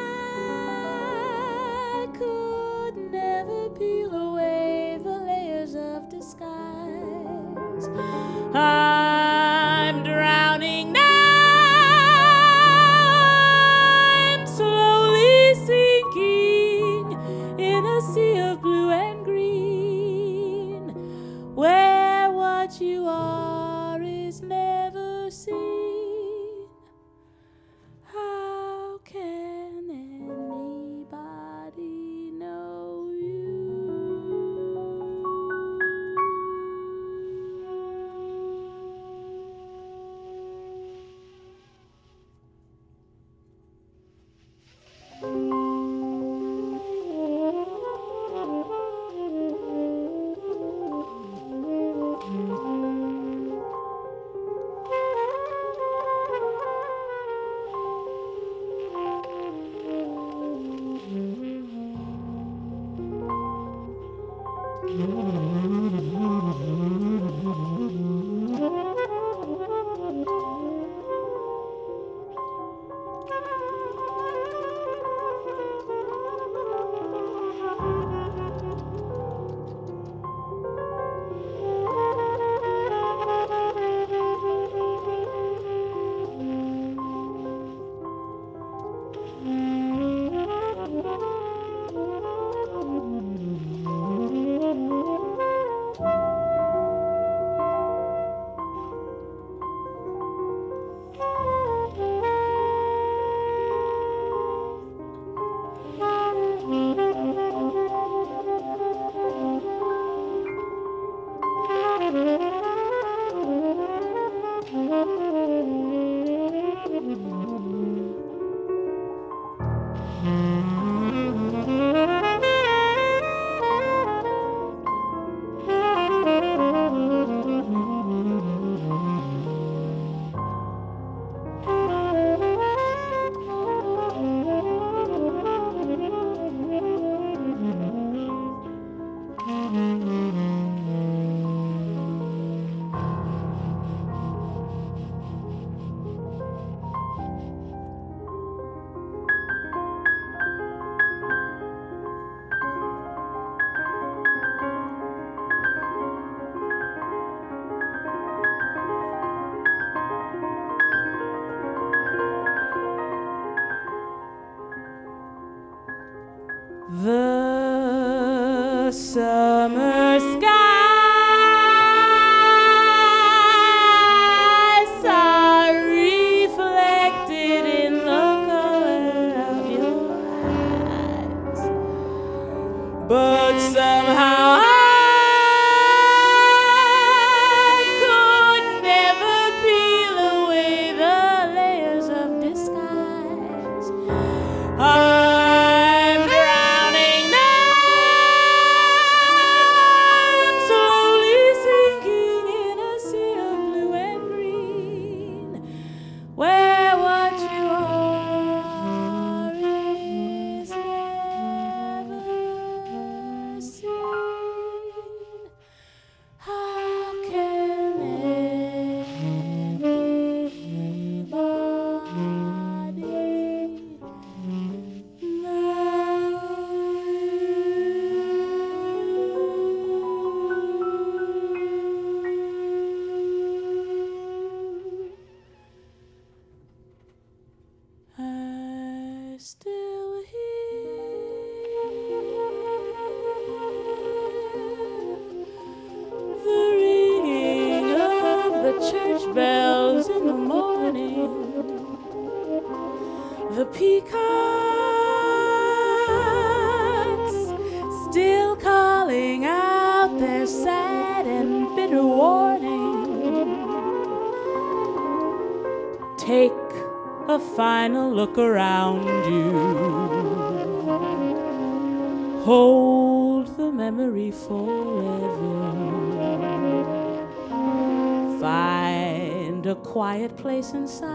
place inside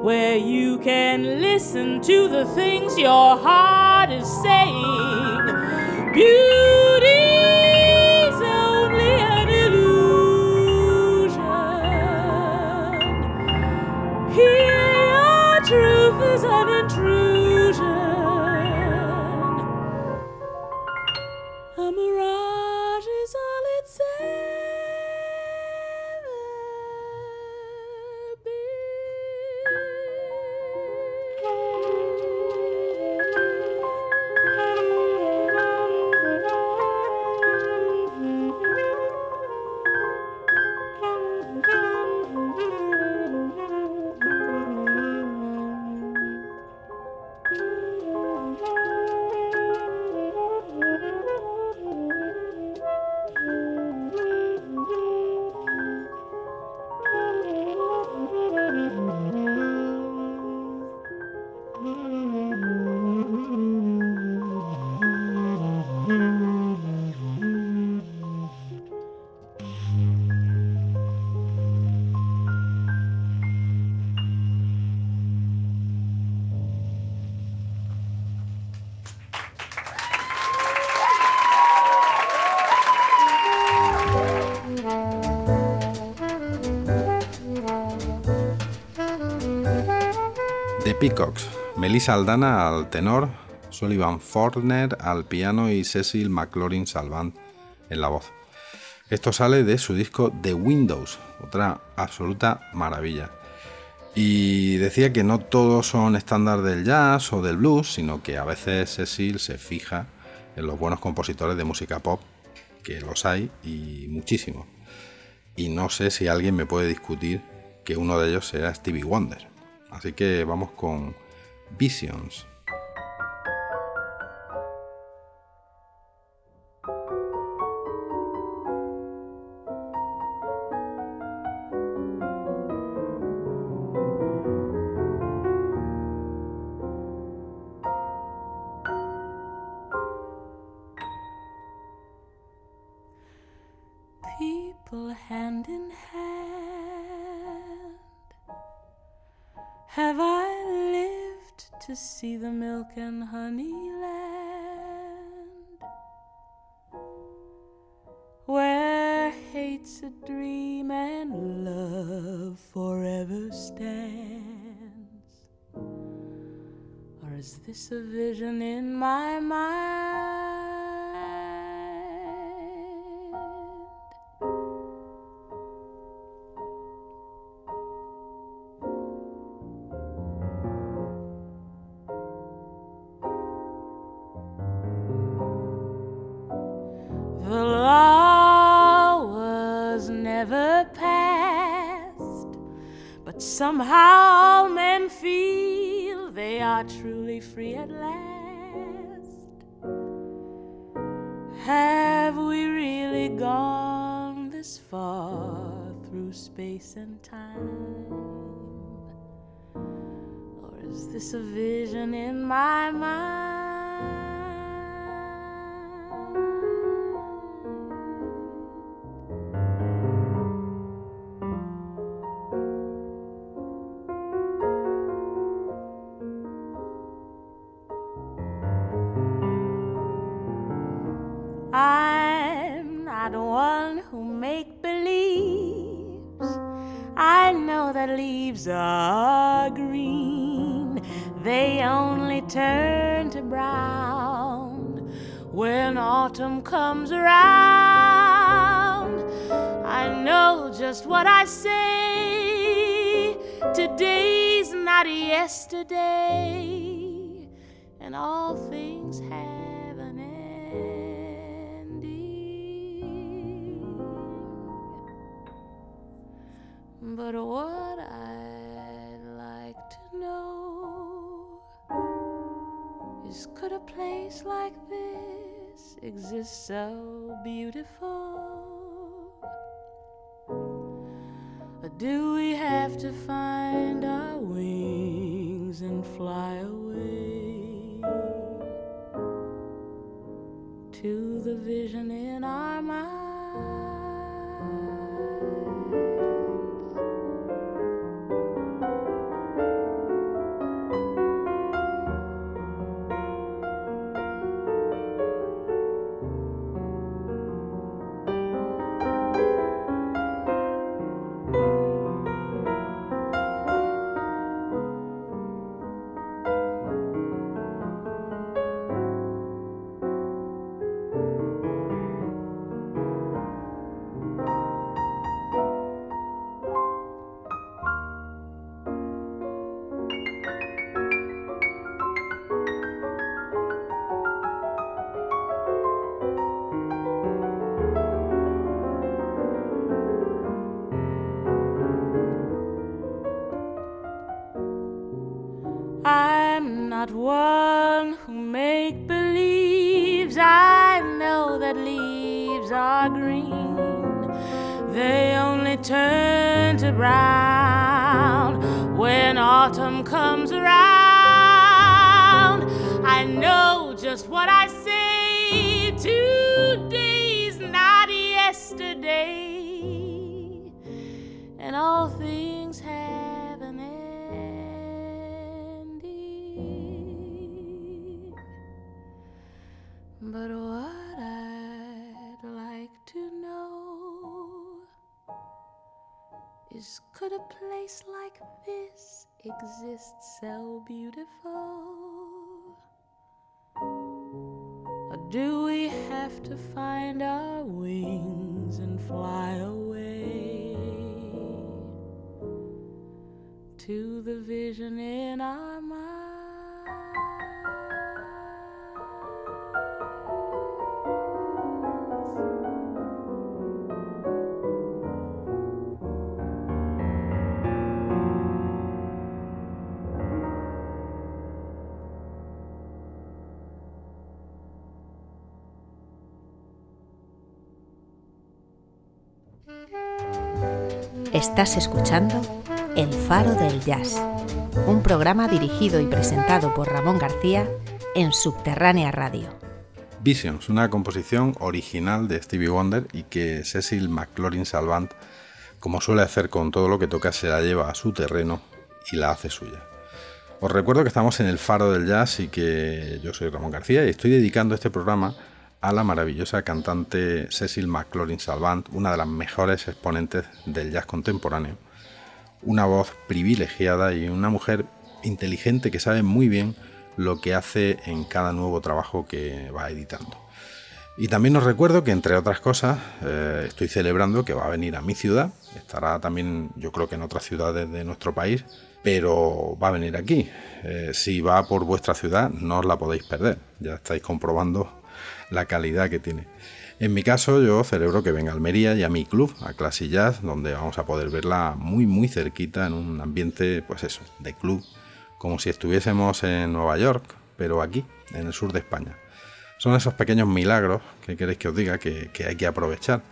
where you can listen to the things your heart is saying. Beauty's only an illusion. Here, Melissa Aldana al tenor, Sullivan Forner al piano y Cecil McLaurin Salvant en la voz. Esto sale de su disco The Windows, otra absoluta maravilla. Y decía que no todos son estándar del jazz o del blues, sino que a veces Cecil se fija en los buenos compositores de música pop, que los hay y muchísimos. Y no sé si alguien me puede discutir que uno de ellos sea Stevie Wonder. Así que vamos con Visions. Milk and honey land? Where hate's a dream and love forever stands? Or is this a vision in my mind? And time? Or is this a vision in my mind? I know that leaves are green. They only turn to brown when autumn comes around. I know just what I say. Today's not yesterday, and all things have But what I'd like to know is could a place like this exist so beautiful? Or do we have to find our wings and fly away to the vision in our mind? Could a place like this exist so beautiful? Or do we have to find our wings and fly away to the vision in our Estás escuchando El Faro del Jazz, un programa dirigido y presentado por Ramón García en Subterránea Radio. Visions, una composición original de Stevie Wonder y que Cecil McLaurin Salvant, como suele hacer con todo lo que toca, se la lleva a su terreno y la hace suya. Os recuerdo que estamos en el Faro del Jazz y que yo soy Ramón García y estoy dedicando este programa a la maravillosa cantante Cecil McLaurin Salvant, una de las mejores exponentes del jazz contemporáneo. Una voz privilegiada y una mujer inteligente que sabe muy bien lo que hace en cada nuevo trabajo que va editando. Y también os recuerdo que, entre otras cosas, eh, estoy celebrando que va a venir a mi ciudad. Estará también, yo creo que en otras ciudades de nuestro país, pero va a venir aquí. Eh, si va por vuestra ciudad, no os la podéis perder. Ya estáis comprobando la calidad que tiene. En mi caso, yo celebro que venga a Almería y a mi club, a Classy Jazz, donde vamos a poder verla muy, muy cerquita en un ambiente, pues eso, de club, como si estuviésemos en Nueva York, pero aquí, en el sur de España. Son esos pequeños milagros que queréis que os diga que, hay que aprovechar.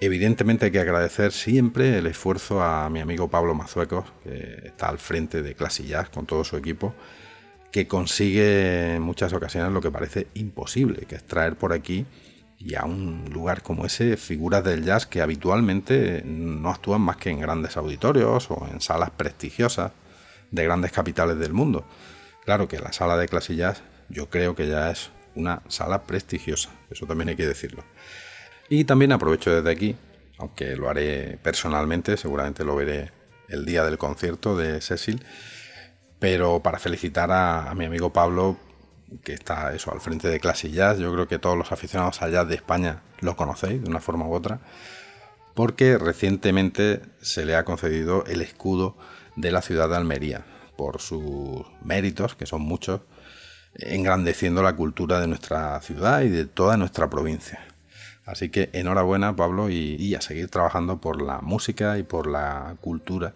Evidentemente hay que agradecer siempre el esfuerzo a mi amigo Pablo Mazuecos, que está al frente de Classy Jazz con todo su equipo, que consigue en muchas ocasiones lo que parece imposible, que es traer por aquí y a un lugar como ese figuras del jazz que habitualmente no actúan más que en grandes auditorios o en salas prestigiosas de grandes capitales del mundo. Claro que la sala de clase jazz yo creo que ya es una sala prestigiosa, eso también hay que decirlo. Y también aprovecho desde aquí, aunque lo haré personalmente, seguramente lo veré el día del concierto de Cecil, pero para felicitar a, mi amigo Pablo, que está eso al frente de Classic Jazz, yo creo que todos los aficionados al jazz de España lo conocéis de una forma u otra, porque recientemente se le ha concedido el escudo de la ciudad de Almería por sus méritos, que son muchos, engrandeciendo la cultura de nuestra ciudad y de toda nuestra provincia. Así que enhorabuena Pablo y, y a seguir trabajando por la música y por la cultura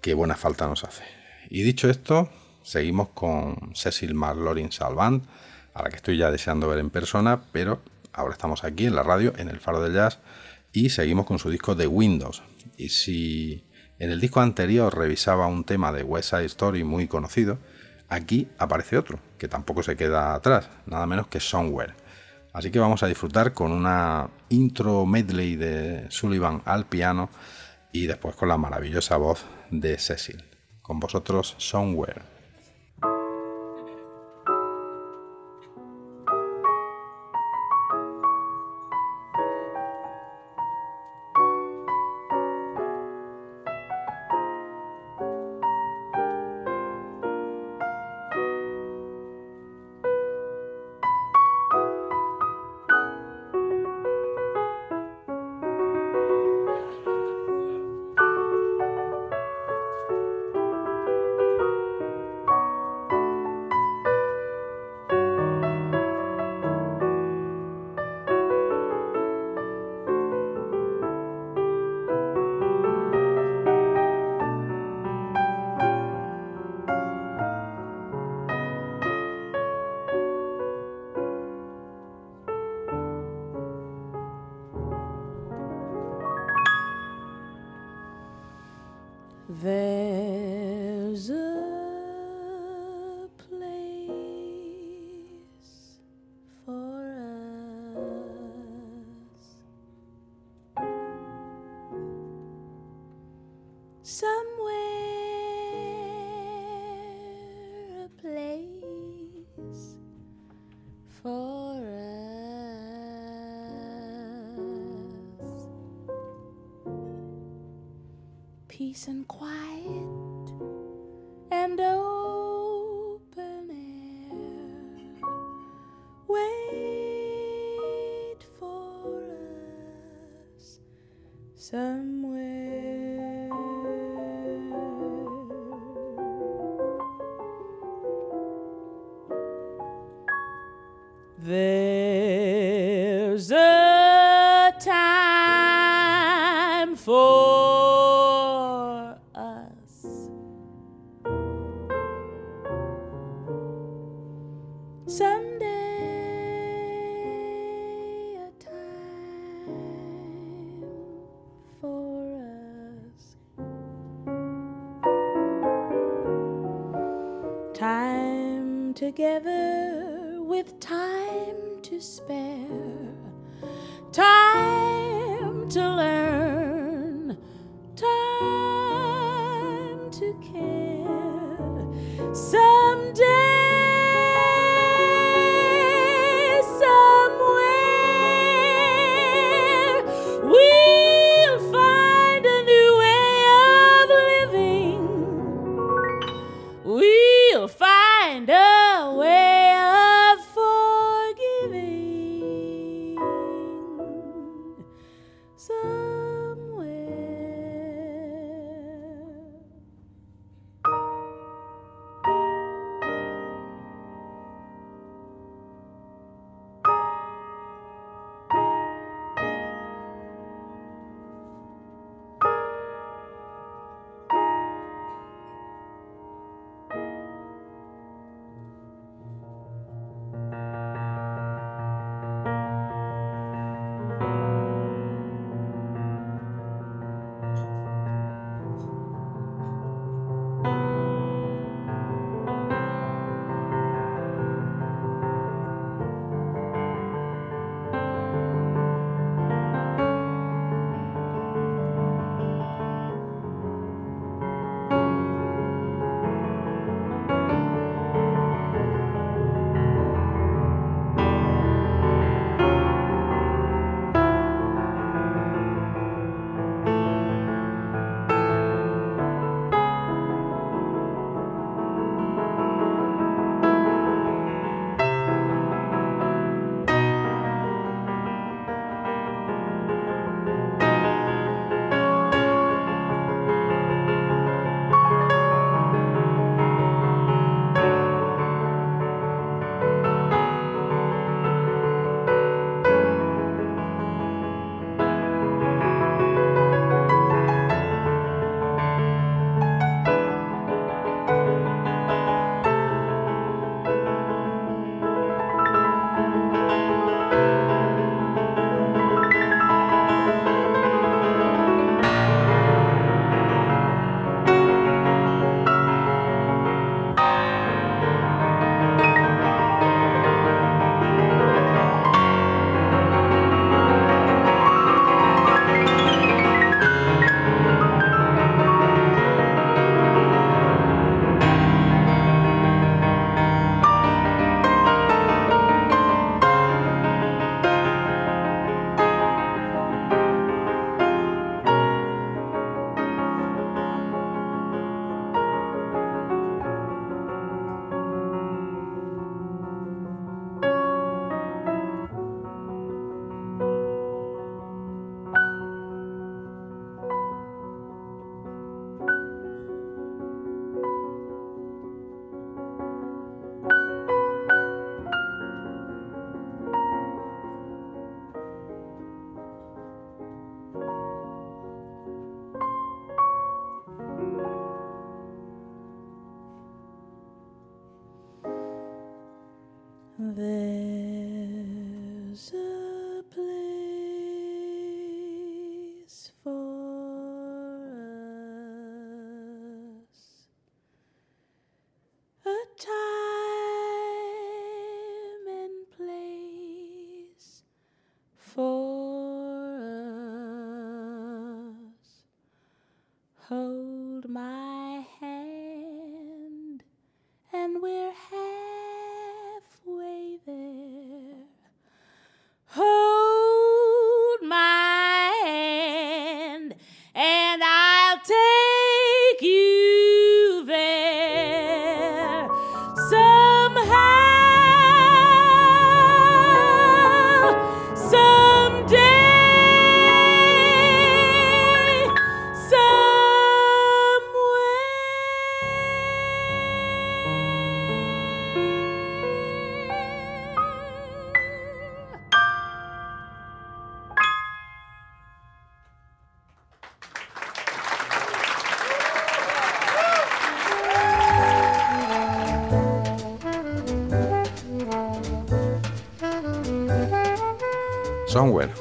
que buena falta nos hace. Y dicho esto, seguimos con Cecil McLaurin Salvant, a la que estoy ya deseando ver en persona, pero ahora estamos aquí en la radio, en el Faro del Jazz, y seguimos con su disco de Windows. Y si en el disco anterior revisaba un tema de West Side Story muy conocido, aquí aparece otro, que tampoco se queda atrás, nada menos que Somewhere. Así que vamos a disfrutar con una intro medley de Sullivan al piano y después con la maravillosa voz de Cecil. Con vosotros, Somewhere.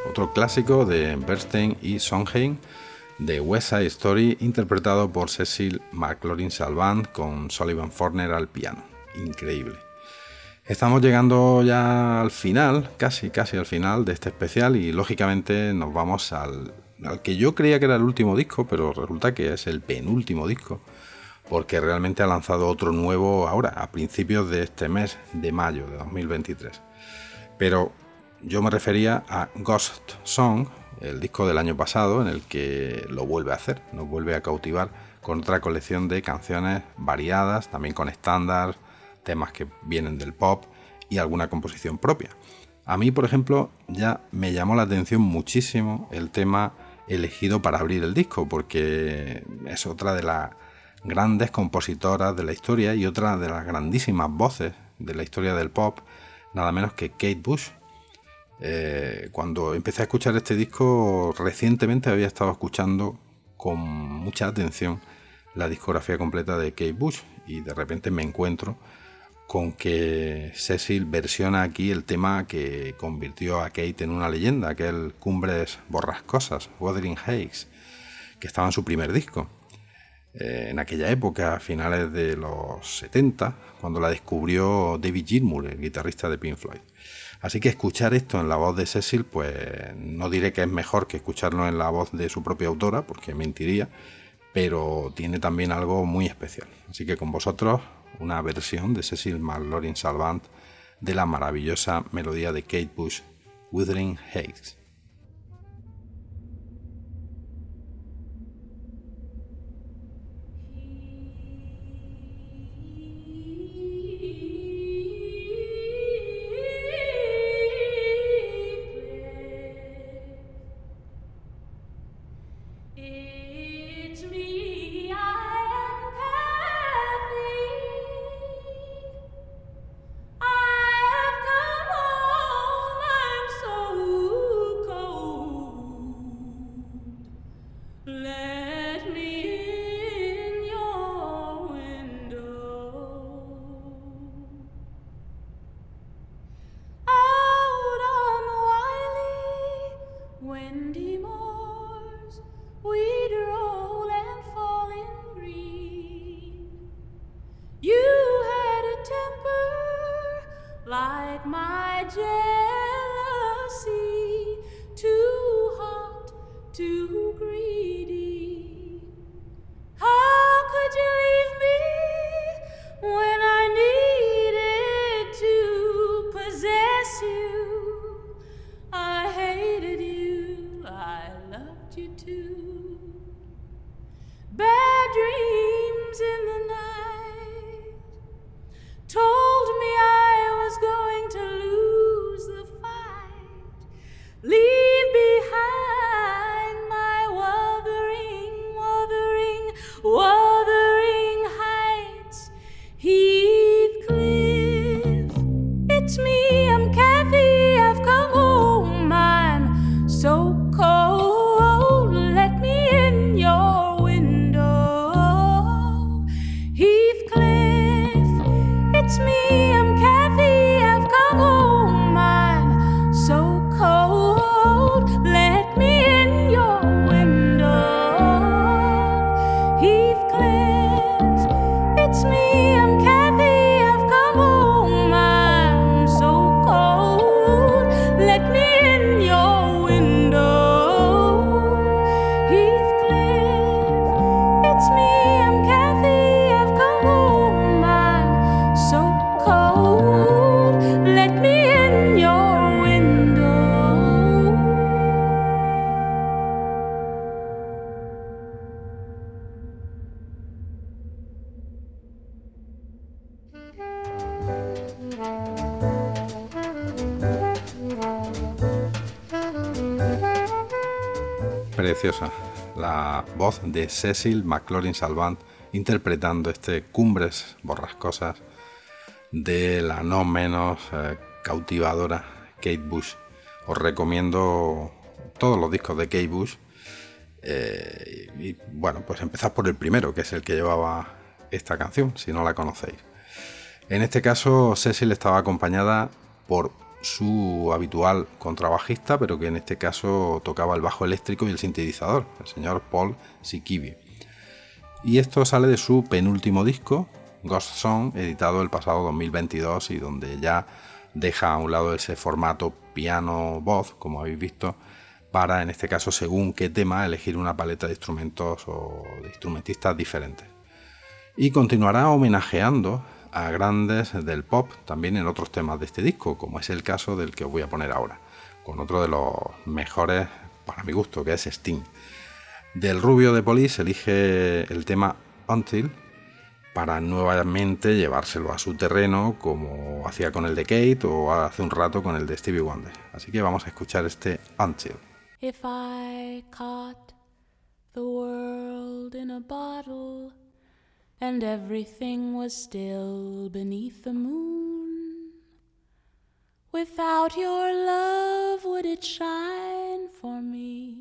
Otro clásico de Bernstein y Sondheim de West Side Story, interpretado por Cecil McLaurin Salvant con Sullivan Forner al piano. Increíble. Estamos llegando ya al final, casi, casi al final de este especial y lógicamente nos vamos al, al que yo creía que era el último disco, pero resulta que es el penúltimo disco, porque realmente ha lanzado otro nuevo ahora, a principios de este mes de mayo de 2023. Pero yo me refería a Ghost Song, el disco del año pasado, en el que lo vuelve a hacer, nos vuelve a cautivar con otra colección de canciones variadas, también con estándares, temas que vienen del pop y alguna composición propia. A mí, por ejemplo, ya me llamó la atención muchísimo el tema elegido para abrir el disco, porque es otra de las grandes compositoras de la historia y otra de las grandísimas voces de la historia del pop, nada menos que Kate Bush. Eh, cuando empecé a escuchar este disco, recientemente había estado escuchando con mucha atención la discografía completa de Kate Bush y de repente me encuentro con que Cecil versiona aquí el tema que convirtió a Kate en una leyenda, aquel Cumbres Borrascosas, Wuthering Heights, que estaba en su primer disco. Eh, en aquella época, a finales de los 70, cuando la descubrió David Gilmour, el guitarrista de Pink Floyd. Así que escuchar esto en la voz de Cecil, pues no diré que es mejor que escucharlo en la voz de su propia autora, porque mentiría, pero tiene también algo muy especial. Así que con vosotros una versión de Cecil McLaurin Salvant de la maravillosa melodía de Kate Bush, Wuthering Heights. to Cecil McLaurin Salvant interpretando este Cumbres Borrascosas de la no menos eh, cautivadora Kate Bush. Os recomiendo todos los discos de Kate Bush. Eh, y bueno, pues empezad por el primero, que es el que llevaba esta canción, si no la conocéis. En este caso, Cecil estaba acompañada por su habitual contrabajista, pero que en este caso tocaba el bajo eléctrico y el sintetizador, el señor Paul Sikivi. Y esto sale de su penúltimo disco, Ghost Song, editado el pasado 2022 y donde ya deja a un lado ese formato piano-voz, como habéis visto, para, en este caso, según qué tema, elegir una paleta de instrumentos o de instrumentistas diferentes. Y continuará homenajeando a grandes del pop también en otros temas de este disco, como es el caso del que os voy a poner ahora, con otro de los mejores para mi gusto, que es Sting. Del rubio de Police elige el tema Until para nuevamente llevárselo a su terreno como hacía con el de Kate o hace un rato con el de Stevie Wonder. Así que vamos a escuchar este Until. The world in a bottle and everything was still beneath the moon, without your love, would it shine for me?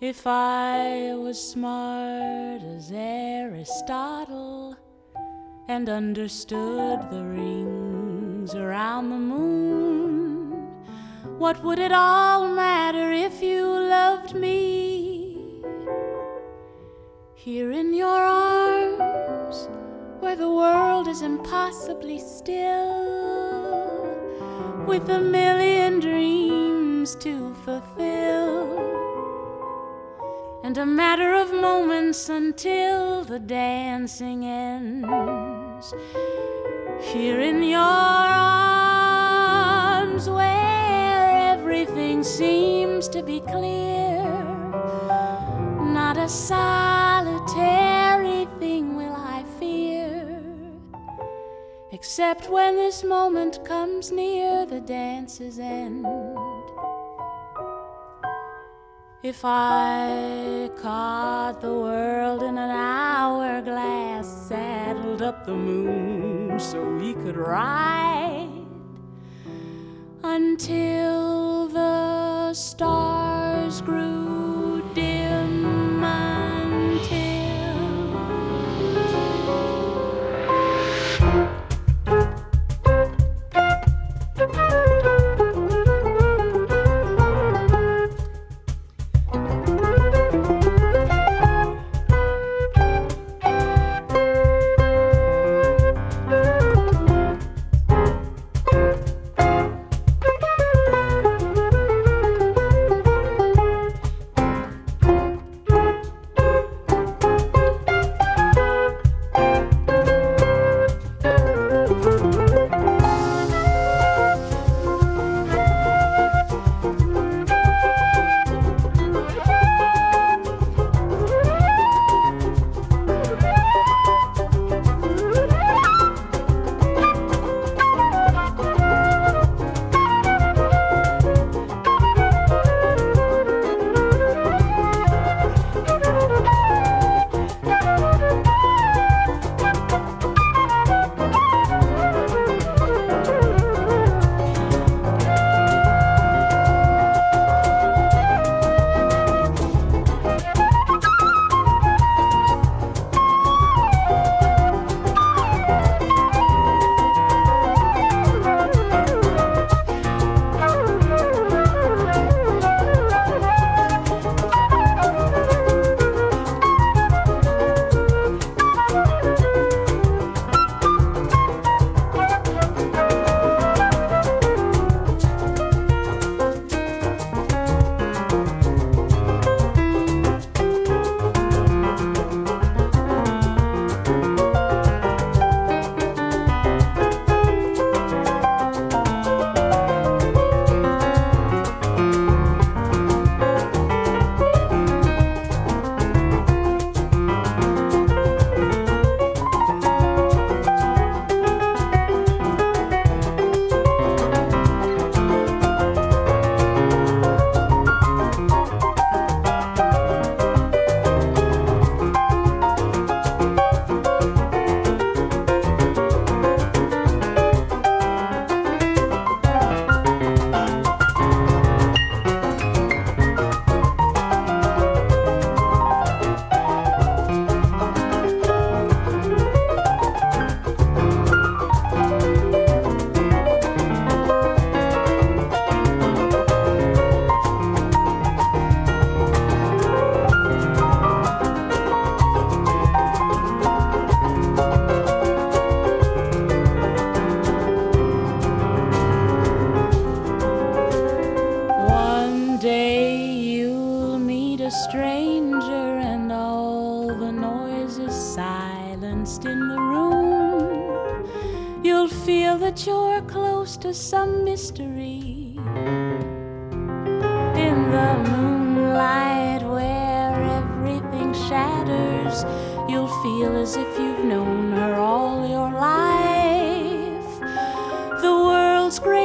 If I was smart as Aristotle and understood the rings around the moon, what would it all matter if you loved me? Here in your arms, where the world is impossibly still, with a million dreams to fulfill, and a matter of moments until the dancing ends. Here in your arms, where everything seems to be clear. Not a solitary Except when this moment comes near the dance's end. If I caught the world in an hourglass, saddled up the moon so we could ride until the stars grew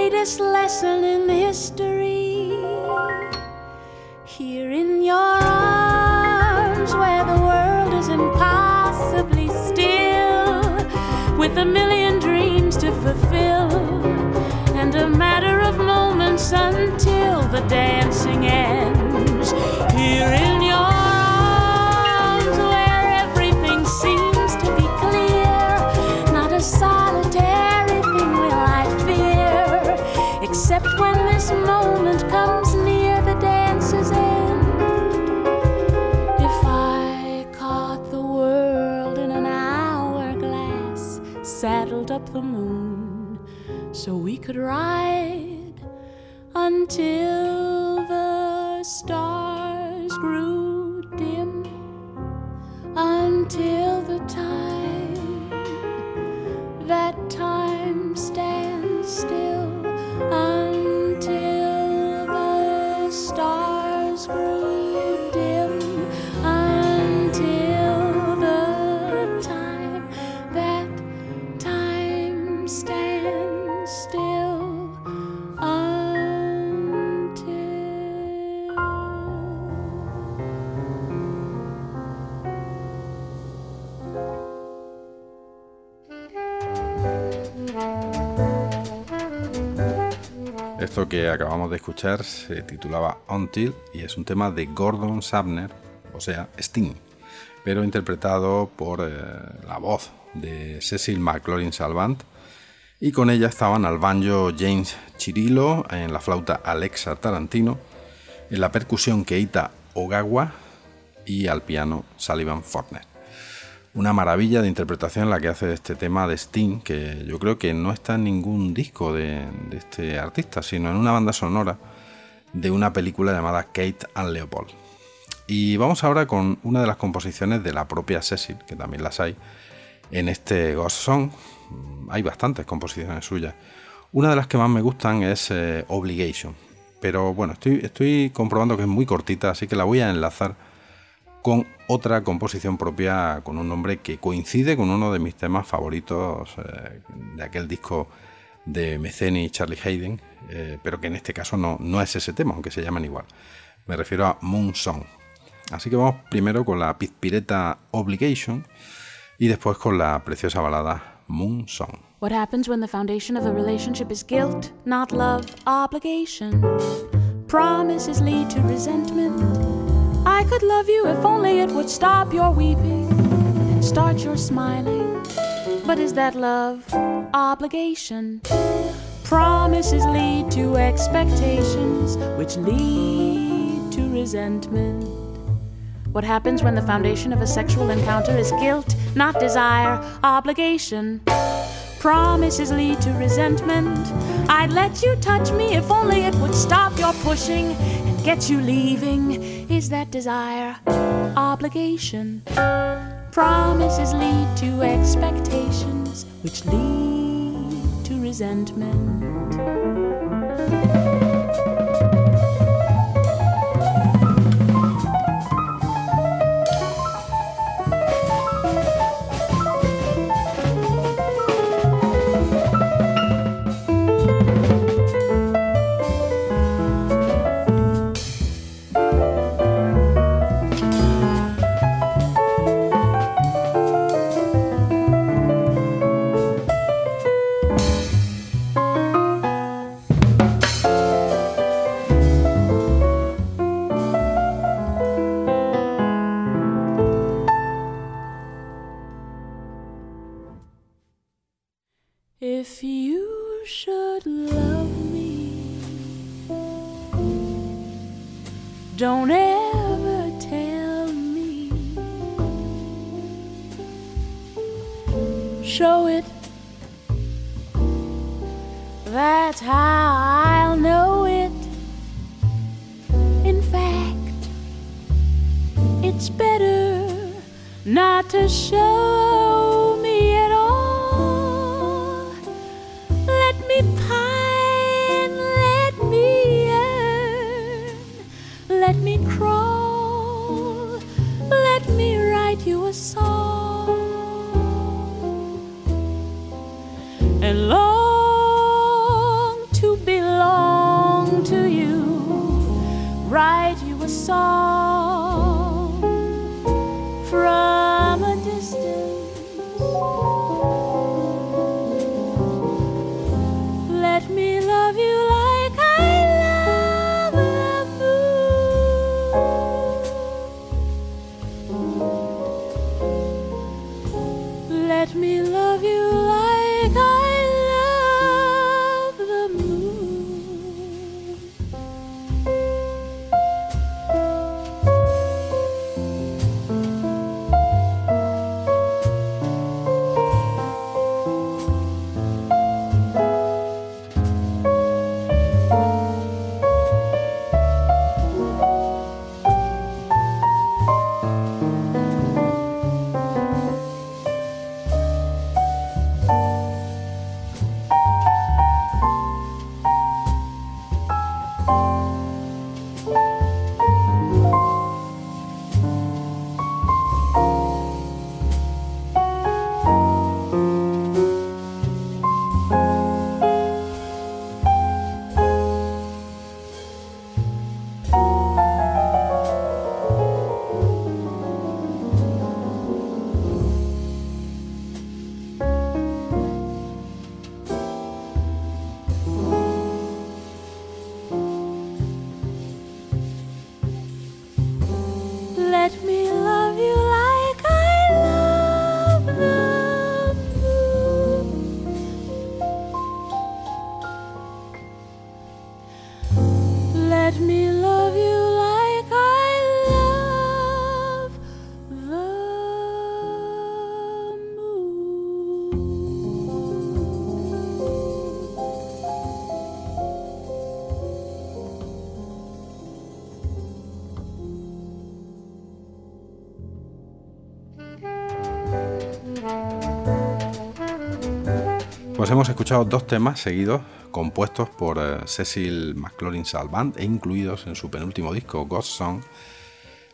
greatest lesson in history. Here in your arms, where the world is impossibly still, with a million dreams to fulfill, and a matter of moments until the dancing ends. So we could ride until de escuchar se titulaba Until y es un tema de Gordon Sabner, o sea, Sting, pero interpretado por eh, la voz de Cecil McLaurin Salvant y con ella estaban al banjo James Chirilo, en la flauta Alexa Tarantino, en la percusión Keita Ogawa y al piano Sullivan Fortner. Una maravilla de interpretación la que hace este tema de Sting, que yo creo que no está en ningún disco de, de este artista, sino en una banda sonora de una película llamada Kate and Leopold. Y vamos ahora con una de las composiciones de la propia Cecil, que también las hay en este Ghost Song. Hay bastantes composiciones suyas. Una de las que más me gustan es eh, Obligation. Pero bueno, estoy, estoy comprobando que es muy cortita, así que la voy a enlazar con otra composición propia con un nombre que coincide con uno de mis temas favoritos eh, de aquel disco de Meceni y Charlie Hayden, eh, pero que en este caso no, no es ese tema, aunque se llaman igual. Me refiero a Moon Song. Así que vamos primero con la pizpireta Obligation y después con la preciosa balada Moon Song. What happens when the foundation of a relationship is guilt, not love, obligation? Promises lead to resentment. I could love you if only it would stop your weeping and start your smiling. But is that love? Obligation. Promises lead to expectations, which lead to resentment. What happens when the foundation of a sexual encounter is guilt, not desire, obligation? Promises lead to resentment. I'd let you touch me if only it would stop your pushing and get you leaving. Is that desire? Obligation. Promises lead to expectations, which lead to resentment. Escuchado dos temas seguidos compuestos por eh, Cecil McLaurin Salvant e incluidos en su penúltimo disco, Ghost Song.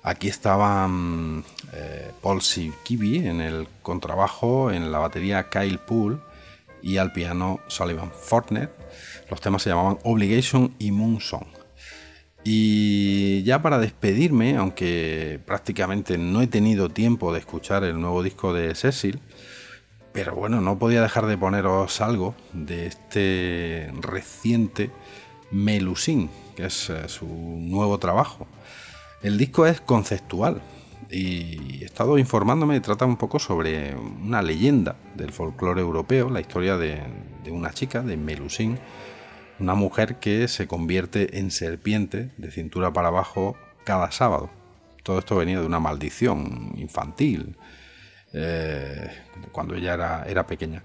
Aquí estaban eh, Paul Kibi en el contrabajo, en la batería Kyle Poole y al piano Sullivan Fortner. Los temas se llamaban Obligation y Moon Song. Y ya para despedirme, aunque prácticamente no he tenido tiempo de escuchar el nuevo disco de Cecil, pero bueno, no podía dejar de poneros algo de este reciente Melusine, que es eh, su nuevo trabajo. El disco es conceptual y he estado informándome y trata un poco sobre una leyenda del folclore europeo, la historia de, de una chica, de Melusine, una mujer que se convierte en serpiente de cintura para abajo cada sábado. Todo esto venía de una maldición infantil, eh, cuando ella era, era pequeña.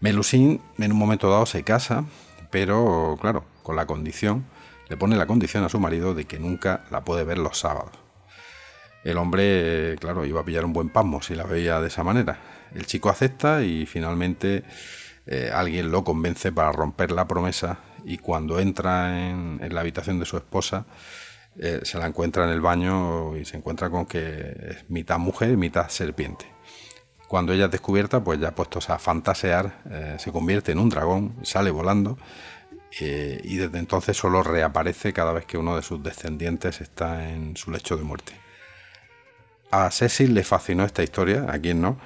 Melusine en un momento dado se casa, pero claro, con la condición, le pone la condición a su marido de que nunca la puede ver los sábados. El hombre, claro, iba a pillar un buen pasmo si la veía de esa manera. El chico acepta y finalmente eh, alguien lo convence para romper la promesa y cuando entra en, la habitación de su esposa, eh, se la encuentra en el baño y se encuentra con que es mitad mujer mitad serpiente. Cuando ella es descubierta, pues ya puestos a fantasear, eh, se convierte en un dragón, sale volando eh, y desde entonces solo reaparece cada vez que uno de sus descendientes está en su lecho de muerte. A Cecil le fascinó esta historia, a quien no,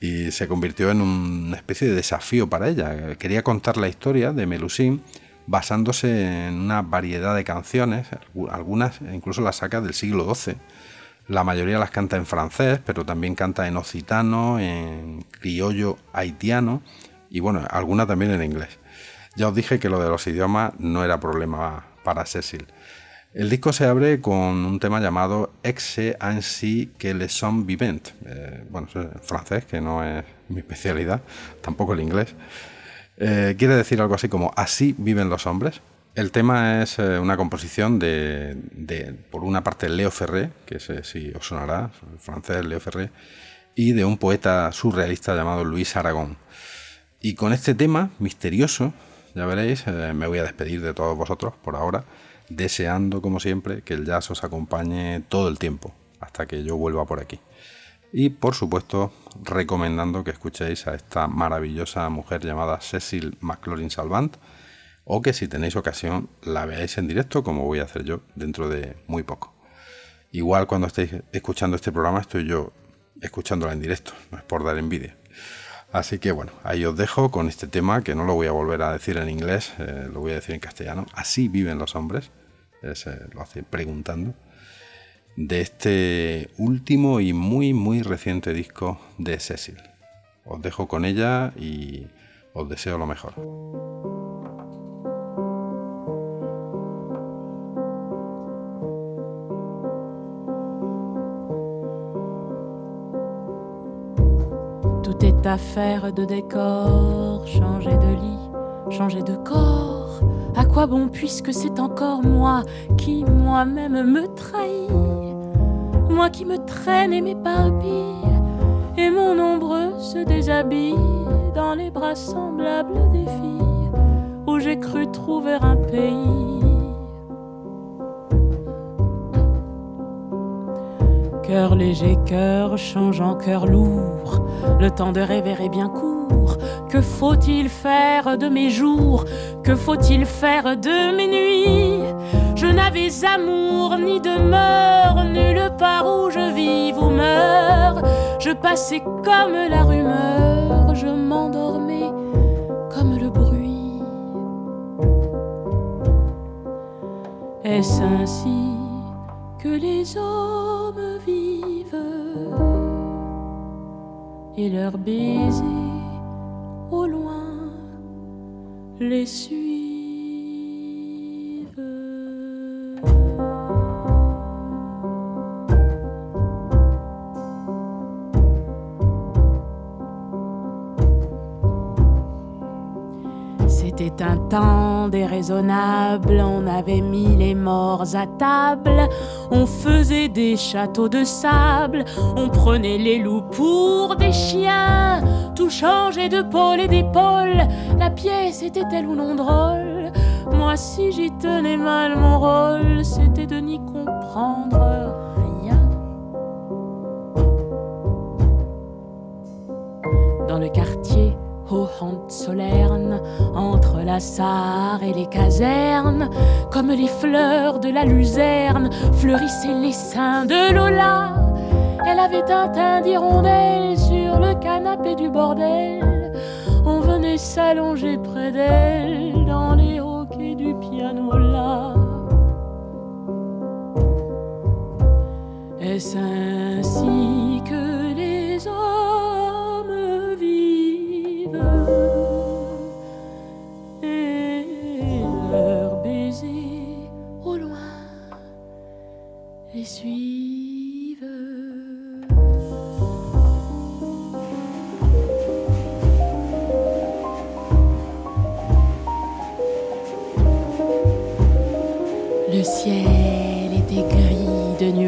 y se convirtió en una especie de desafío para ella. Quería contar la historia de Melusine basándose en una variedad de canciones, algunas incluso las saca del siglo XII. La mayoría las canta en francés, pero también canta en occitano, en criollo haitiano y bueno, algunas también en inglés. Ya os dije que lo de los idiomas no era problema para Cecil. El disco se abre con un tema llamado Exe ainsi que le son vivent. Eh, bueno, es francés, que no es mi especialidad, tampoco el inglés. Eh, quiere decir algo así como así viven los hombres. El tema es eh, una composición de, por una parte, Leo Ferré, que sé si os sonará, francés Leo Ferré, y de un poeta surrealista llamado Luis Aragón. Y con este tema misterioso, ya veréis, eh, me voy a despedir de todos vosotros por ahora, deseando, como siempre, que el jazz os acompañe todo el tiempo, hasta que yo vuelva por aquí. Y por supuesto, recomendando que escuchéis a esta maravillosa mujer llamada Cecil McLaurin Salvant, o que si tenéis ocasión la veáis en directo como voy a hacer yo dentro de muy poco. Igual cuando estéis escuchando este programa estoy yo escuchándola en directo, no es por dar envidia. Así que bueno, ahí os dejo con este tema que no lo voy a volver a decir en inglés, eh, lo voy a decir en castellano. Así viven los hombres, lo hace preguntando. De este último y muy muy reciente disco de Cecil. Os dejo con ella y os deseo lo mejor. Affaire de décor, changer de lit, changer de corps. À quoi bon puisque c'est encore moi qui moi-même me trahis, moi qui me traîne et m'éparpille, et mon ombre se déshabille dans les bras semblables des filles où j'ai cru trouver un pays. Cœur léger, cœur changeant, cœur lourd, le temps de rêver est bien court. Que faut-il faire de mes jours? Que faut-il faire de mes nuits? Je n'avais amour ni demeure, nulle part où je vive ou meurs. Je passais comme la rumeur, je m'endormais comme le bruit. Est-ce ainsi que les hommes et leurs baisers au loin les suivent. C'était un temps déraisonnable, on avait mis les morts à table, on faisait des châteaux de sable, on prenait les loups pour des chiens, tout changeait de pôle et d'épaule, la pièce était-elle ou non drôle? Moi si j'y tenais mal mon rôle, c'était de n'y comprendre rien. Dans le quartier, Hohenzollern, entre la Sarre et les casernes, comme les fleurs de la luzerne, fleurissaient les seins de Lola. Elle avait un teint d'hirondelle sur le canapé du bordel. On venait s'allonger près d'elle dans les hoquets du piano là. Est-ce ainsi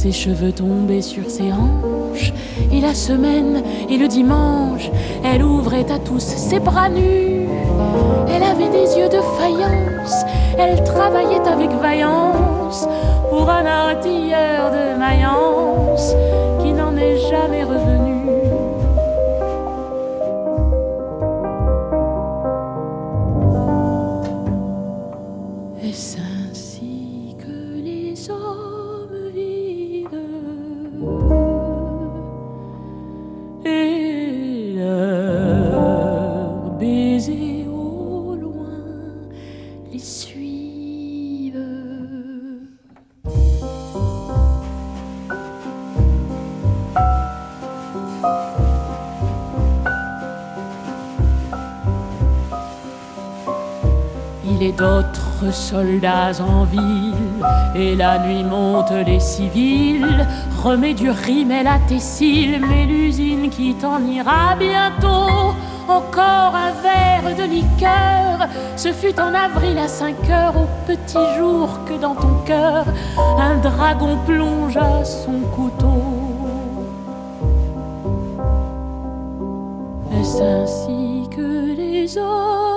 Ses cheveux tombaient sur ses hanches, et la semaine et le dimanche, elle ouvrait à tous ses bras nus. Elle avait des yeux de faïence, elle travaillait avec vaillance pour un artilleur de Mayence qui n'en est jamais revenu. Soldats en ville. Et la nuit monte les civils, remets du rimel à tes cils, mais l'usine qui t'en ira bientôt. Encore un verre de liqueur, ce fut en avril à 5 heures au petit jour que dans ton cœur un dragon plongea son couteau. Est-ce ainsi que les hommes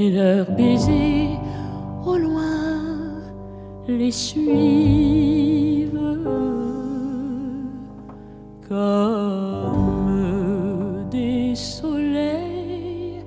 et leurs baisers au loin les suivent comme des soleils.